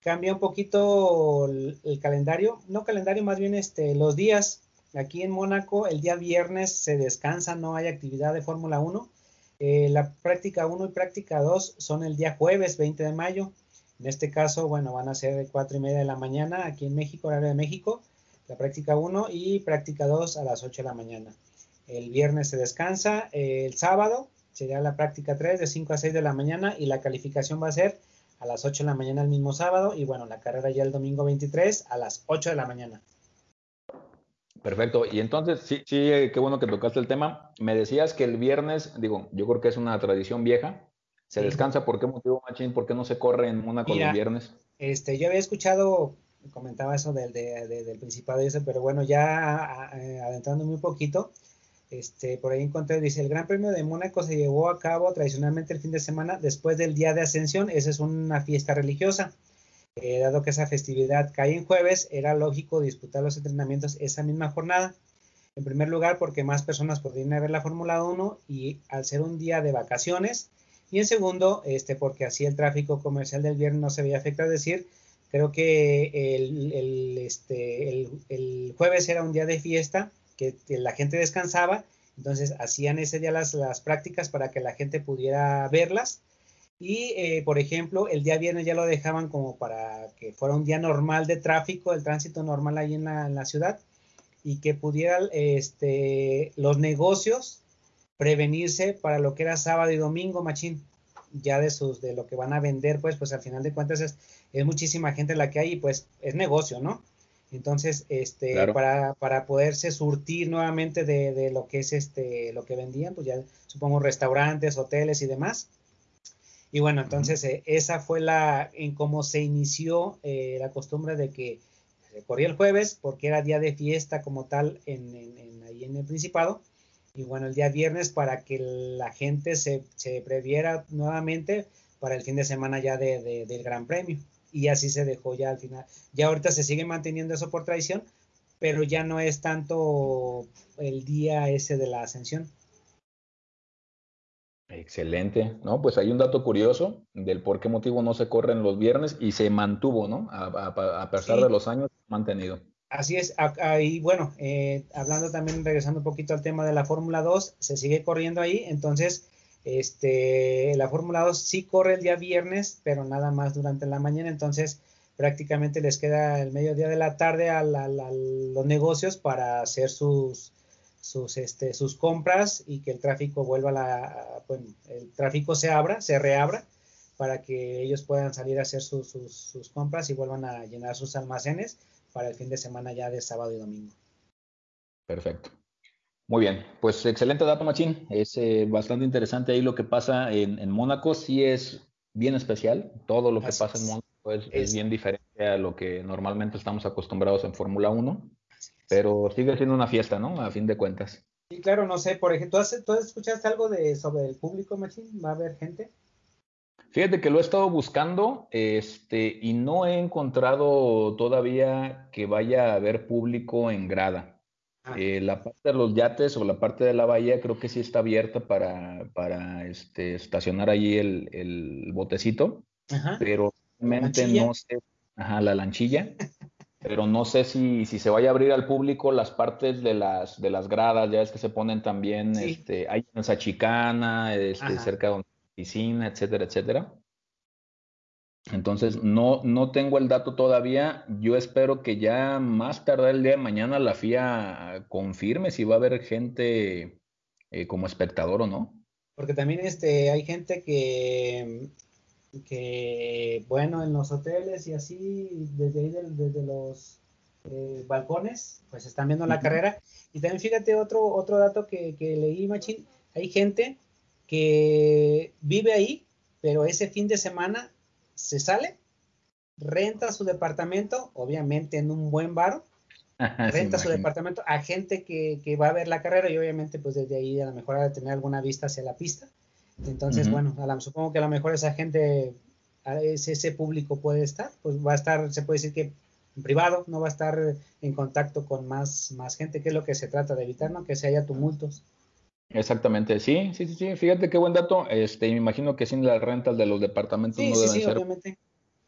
cambia un poquito el, calendario, no calendario, más bien este, los días Aquí en Mónaco el día viernes se descansa, no hay actividad de Fórmula 1. Eh, la práctica 1 y práctica 2 son el día jueves 20 de mayo. En este caso, bueno, van a ser de 4 y media de la mañana aquí en México, horario de México, la práctica 1 y práctica 2 a las 8 de la mañana. El viernes se descansa, el sábado sería la práctica 3 de 5 a 6 de la mañana y la calificación va a ser a las 8 de la mañana el mismo sábado y bueno, la carrera ya el domingo 23 a las 8 de la mañana. Perfecto. Y entonces, sí, sí, eh, qué bueno que tocaste el tema. Me decías que el viernes, digo, yo creo que es una tradición vieja. ¿Se descansa? ¿Por qué motivo, Machín? ¿Por qué no se corre en Mónaco el viernes? Este, yo había escuchado, comentaba eso del, del Principado y eso, pero bueno, ya eh, adentrándome un poquito, este, por ahí encontré, dice, el Gran Premio de Mónaco se llevó a cabo tradicionalmente el fin de semana después del Día de Ascensión. Esa es una fiesta religiosa. Eh, dado que esa festividad cae en jueves, era lógico disputar los entrenamientos esa misma jornada. En primer lugar, porque más personas podrían ver la Fórmula 1 y al ser un día de vacaciones. Y en segundo, este, porque así el tráfico comercial del viernes no se veía afectado. Es decir, creo que el, este, el, jueves era un día de fiesta, que, la gente descansaba, entonces hacían ese día las, las prácticas para que la gente pudiera verlas y, eh, por ejemplo, el día viernes ya lo dejaban como para que fuera un día normal de tráfico, el tránsito normal ahí en la, ciudad, y que pudieran este, los negocios prevenirse para lo que era sábado y domingo, machín, ya de sus, de lo que van a vender, pues, pues al final de cuentas es, es muchísima gente la que hay y pues es negocio, ¿no? Entonces, este, para, para poderse surtir nuevamente de, de, lo que es este, lo que vendían, pues ya supongo restaurantes, hoteles y demás, y bueno, entonces eh, esa fue la en cómo se inició eh, la costumbre de que se corría el jueves porque era día de fiesta como tal en, ahí en el Principado. Y bueno, el día viernes para que la gente se, se previera nuevamente para el fin de semana ya de, del Gran Premio. Y así se dejó ya al final. Ya ahorita se sigue manteniendo eso por tradición, pero ya no es tanto el día ese de la ascensión. Excelente, ¿no? Pues hay un dato curioso del por qué motivo no se corren los viernes y se mantuvo, ¿no? A, pesar de los años, mantenido. Así es, y bueno, eh, hablando también, regresando un poquito al tema de la Fórmula 2, se sigue corriendo ahí, entonces, este, la Fórmula 2 sí corre el día viernes, pero nada más durante la mañana, entonces prácticamente les queda el mediodía de la tarde a los negocios para hacer este, sus compras y que el tráfico vuelva a la, bueno, el tráfico se abra, se reabra para que ellos puedan salir a hacer sus, sus, compras y vuelvan a llenar sus almacenes para el fin de semana ya de sábado y domingo. Perfecto. Muy bien, pues excelente dato, Machín. Es eh, bastante interesante ahí lo que pasa en, en, Mónaco. Sí es bien especial. Todo lo que pasa en Mónaco es, es, bien diferente a lo que normalmente estamos acostumbrados en Fórmula 1 pero sigue siendo una fiesta, ¿no? A fin de cuentas. Sí, claro, no sé, por ejemplo, ¿tú, has, escuchaste algo de sobre el público, Machín? ¿Va a haber gente? Fíjate que lo he estado buscando este, y no he encontrado todavía que vaya a haber público en grada. Ah. Eh, la parte de los yates o la parte de la bahía creo que sí está abierta para, para este, estacionar allí el, el botecito, pero realmente no sé, ajá, la lanchilla, pero no sé si, si se vaya a abrir al público las partes de las, de las gradas, ya es que se ponen también, este, hay en Sachicana, este, cerca de la piscina, etcétera, etcétera. Entonces, no, no tengo el dato todavía. Yo espero que ya más tarde el día de mañana la FIA confirme si va a haber gente eh, como espectador o no. porque también este, hay gente que, que, bueno, en los hoteles y así, desde ahí, desde los eh, balcones, pues están viendo la carrera. Y también fíjate otro, otro dato que, que leí, Machín, hay gente que vive ahí, pero ese fin de semana se sale, renta su departamento, obviamente en un buen bar, renta su departamento a gente que, que, va a ver la carrera y obviamente pues desde ahí a lo mejor ha de tener alguna vista hacia la pista. Entonces, bueno, supongo que a lo mejor esa gente, ese, ese público puede estar, pues va a estar, se puede decir que en privado, no va a estar en contacto con más, más gente, que es lo que se trata de evitar, ¿no? Que se haya tumultos. Exactamente, sí, sí, sí, sí. Fíjate qué buen dato. Este, me imagino que sin las rentas de los departamentos no deben ser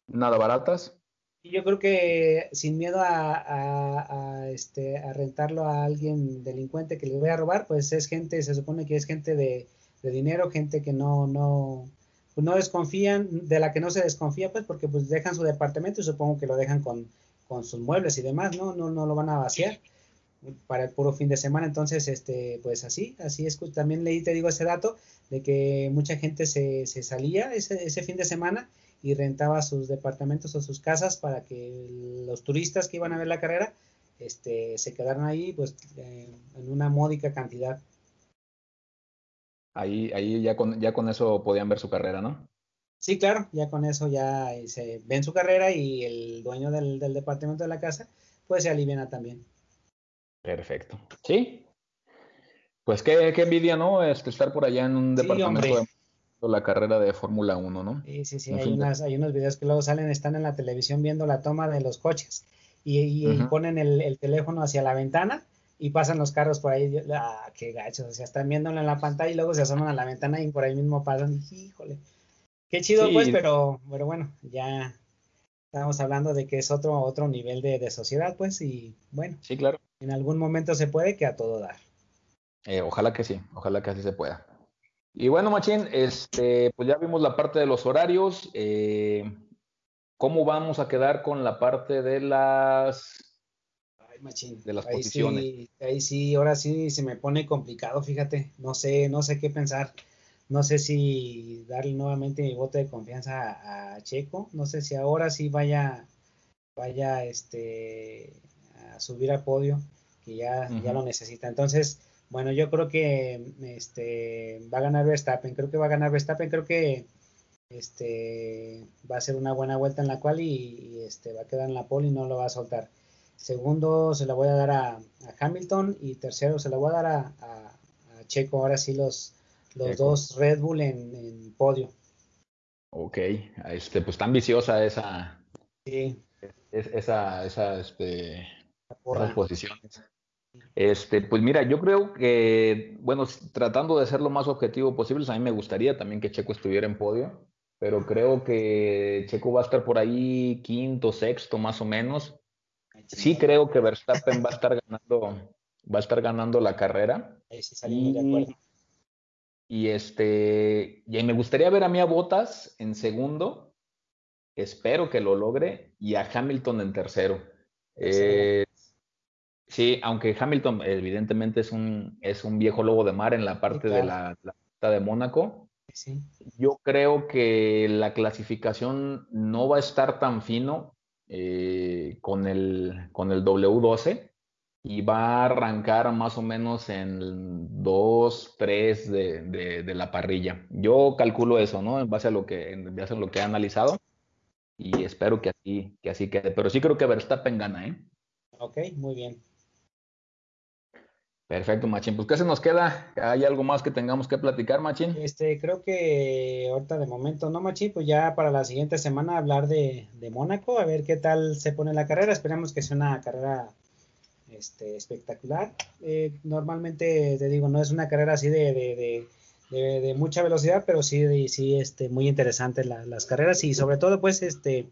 nada baratas. Y yo creo que sin miedo a, este, a rentarlo a alguien delincuente que le vaya a robar, pues es gente, se supone que es gente de, dinero, gente que no, no, no desconfían, de la que no se desconfía, pues porque pues dejan su departamento y supongo que lo dejan con, con sus muebles y demás, ¿no? No, no lo van a vaciar para el puro fin de semana. Entonces, este, pues así, así es. También leí, te digo, ese dato de que mucha gente se, se salía ese, ese, fin de semana y rentaba sus departamentos o sus casas para que los turistas que iban a ver la carrera este, se quedaran ahí pues eh, en una módica cantidad. Ahí, ahí ya con, ya con eso podían ver su carrera, ¿no? Sí, claro, ya con eso ya eh, se ven su carrera y el dueño del, del departamento de la casa pues se aliviana también. Perfecto. Sí. Pues qué, qué envidia, ¿no? Este, estar por allá en un departamento de la carrera de Fórmula 1, ¿no? Sí, sí, sí. Hay, unas, hay, unos videos que luego salen, están en la televisión viendo la toma de los coches y, ponen el, teléfono hacia la ventana y pasan los carros por ahí. Ah, qué gachos. O sea, están viéndolo en la pantalla y luego se asoman a la ventana y por ahí mismo pasan. Híjole. Qué chido, pues, pero, pero bueno, ya estamos hablando de que es otro, otro nivel de, de sociedad, pues, y bueno. Sí, claro en algún momento se puede que a todo dar. Eh, ojalá que sí, ojalá que así se pueda. Y bueno, Machín, este, pues ya vimos la parte de los horarios. Eh, ¿Cómo vamos a quedar con la parte de las, Ay, machín. De las ahí posiciones? Sí, ahí sí, ahora sí se me pone complicado, fíjate. No sé, no sé qué pensar. No sé si darle nuevamente mi voto de confianza a, Checo. No sé si ahora sí vaya, vaya, este, subir al podio, que ya, ya lo necesita. Entonces, bueno, yo creo que este, va a ganar Verstappen, creo que va a ganar Verstappen, creo que este, va a ser una buena vuelta en la cual y, este, va a quedar en la pole y no lo va a soltar. Segundo se la voy a dar a, Hamilton y tercero se la voy a dar a, Checo. Ahora sí los, los dos Red Bull en, podio. Ok, este, pues tan viciosa esa. Sí. esa, esa, este, las posiciones. Este, pues mira, yo creo que, bueno, tratando de ser lo más objetivo posible, a mí me gustaría también que Checo estuviera en podio, pero creo que Checo va a estar por ahí quinto, sexto, más o menos. Sí creo que Verstappen va a estar ganando, va a estar ganando la carrera. y, y este, y me gustaría ver a mí a Botas en segundo. Espero que lo logre y a Hamilton en tercero. Eh, Sí, aunque Hamilton evidentemente es un, es un viejo lobo de mar en la parte de la, la de Mónaco. Sí. Yo creo que la clasificación no va a estar tan fino eh, con, el, con el W12 y va a arrancar más o menos en 2, 3 de, de, de, la parrilla. Yo calculo eso, ¿no? En base a lo que, en base a lo que he analizado y espero que así, que así quede. Pero sí creo que Verstappen gana, ¿eh? Ok, muy bien. Perfecto, Machín. Pues, ¿qué se nos queda? ¿Hay algo más que tengamos que platicar, Machín? Este, creo que ahorita de momento no, Machín, pues ya para la siguiente semana hablar de, de Mónaco, a ver qué tal se pone la carrera. Esperemos que sea una carrera este, espectacular. Eh, normalmente, te digo, no es una carrera así de, de, de, de mucha velocidad, pero sí, sí este, muy interesante las carreras y sobre todo, pues, este,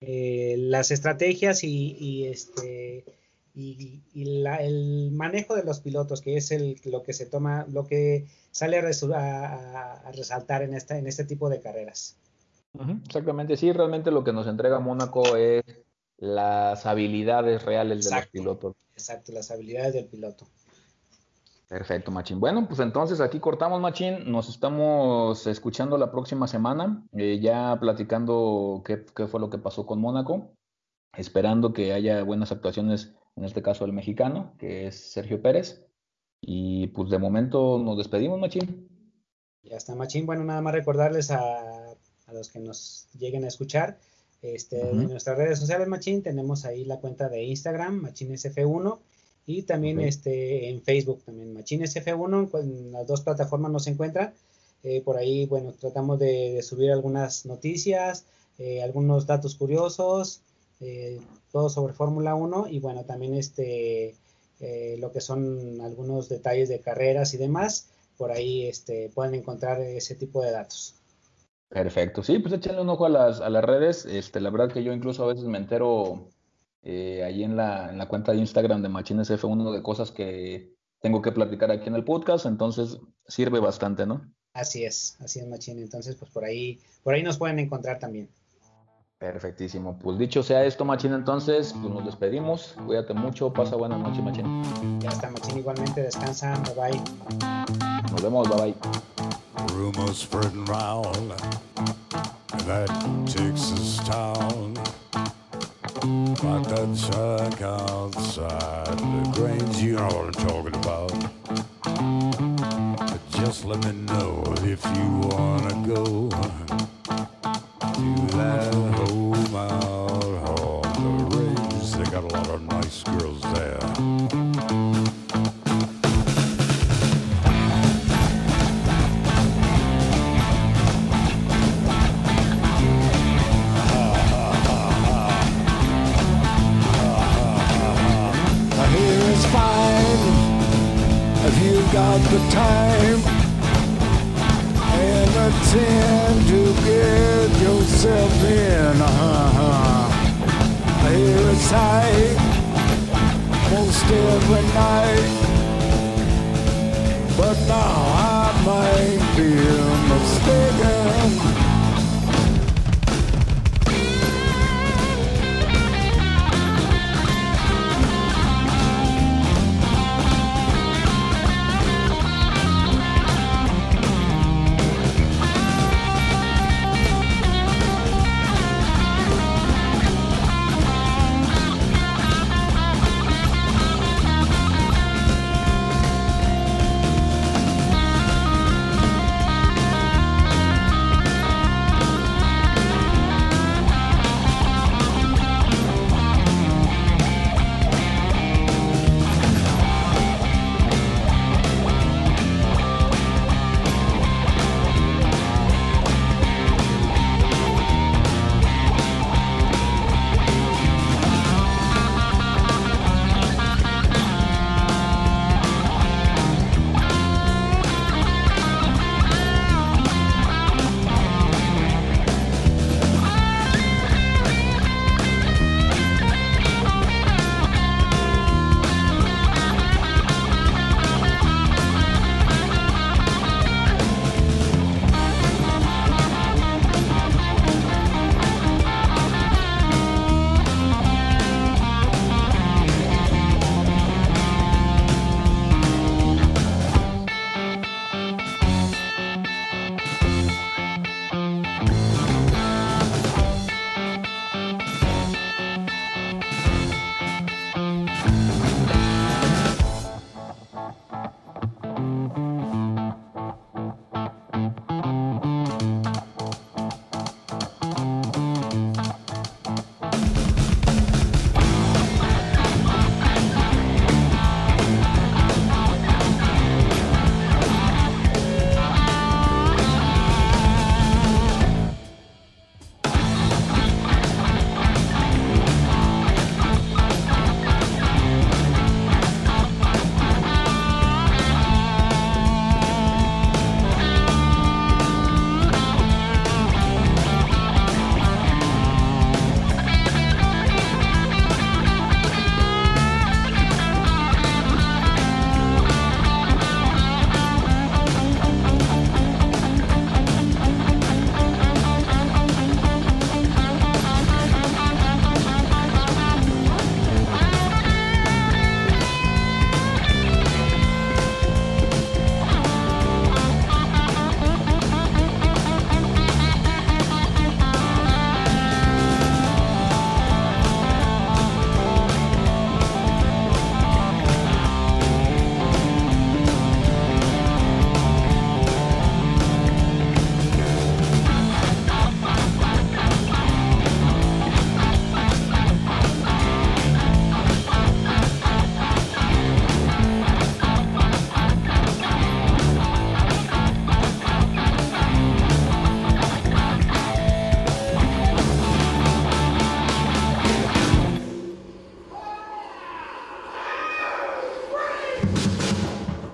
eh, las estrategias y, y este y, el manejo de los pilotos, que es el, lo que se toma, lo que sale a, resaltar en, esta, en este tipo de carreras. exactamente, sí, realmente lo que nos entrega Mónaco es las habilidades reales de los pilotos. Exacto, las habilidades del piloto. Perfecto, Machín. Bueno, pues entonces aquí cortamos, Machín. Nos estamos escuchando la próxima semana, eh, ya platicando qué, qué, fue lo que pasó con Mónaco, esperando que haya buenas actuaciones, en este caso el mexicano, que es Sergio Pérez. Y pues de momento nos despedimos, Machín. Ya está, Machín. Bueno, nada más recordarles a, a los que nos lleguen a escuchar. Este, En nuestras redes sociales, Machín, tenemos ahí la cuenta de Instagram, MachínsF1 y también este, en Facebook también, Machines F1, en las dos plataformas nos encuentran. Eh, por ahí, bueno, tratamos de, subir algunas noticias, eh, algunos datos curiosos, eh, todo sobre Fórmula 1 y bueno, también este, lo que son algunos detalles de carreras y demás. Por ahí este, pueden encontrar ese tipo de datos. Perfecto, sí, pues échenle un ojo a las, a las redes. Este, la verdad que yo incluso a veces me entero eh, ahí en la, en la, cuenta de Instagram de Machines F1 de cosas que tengo que platicar aquí en el podcast, entonces sirve bastante, ¿no? Así es, así es, Machine. Entonces, pues por ahí, por ahí nos pueden encontrar también. Perfectísimo. Pues dicho sea esto, Machine, entonces, pues nos despedimos. Cuídate mucho, pasa buena noche, Machine. Ya está, Machine, igualmente descansa, bye bye. Nos vemos, bye bye. Like that shack outside the Grange, you know what I'm talking about. But just let me know if you wanna go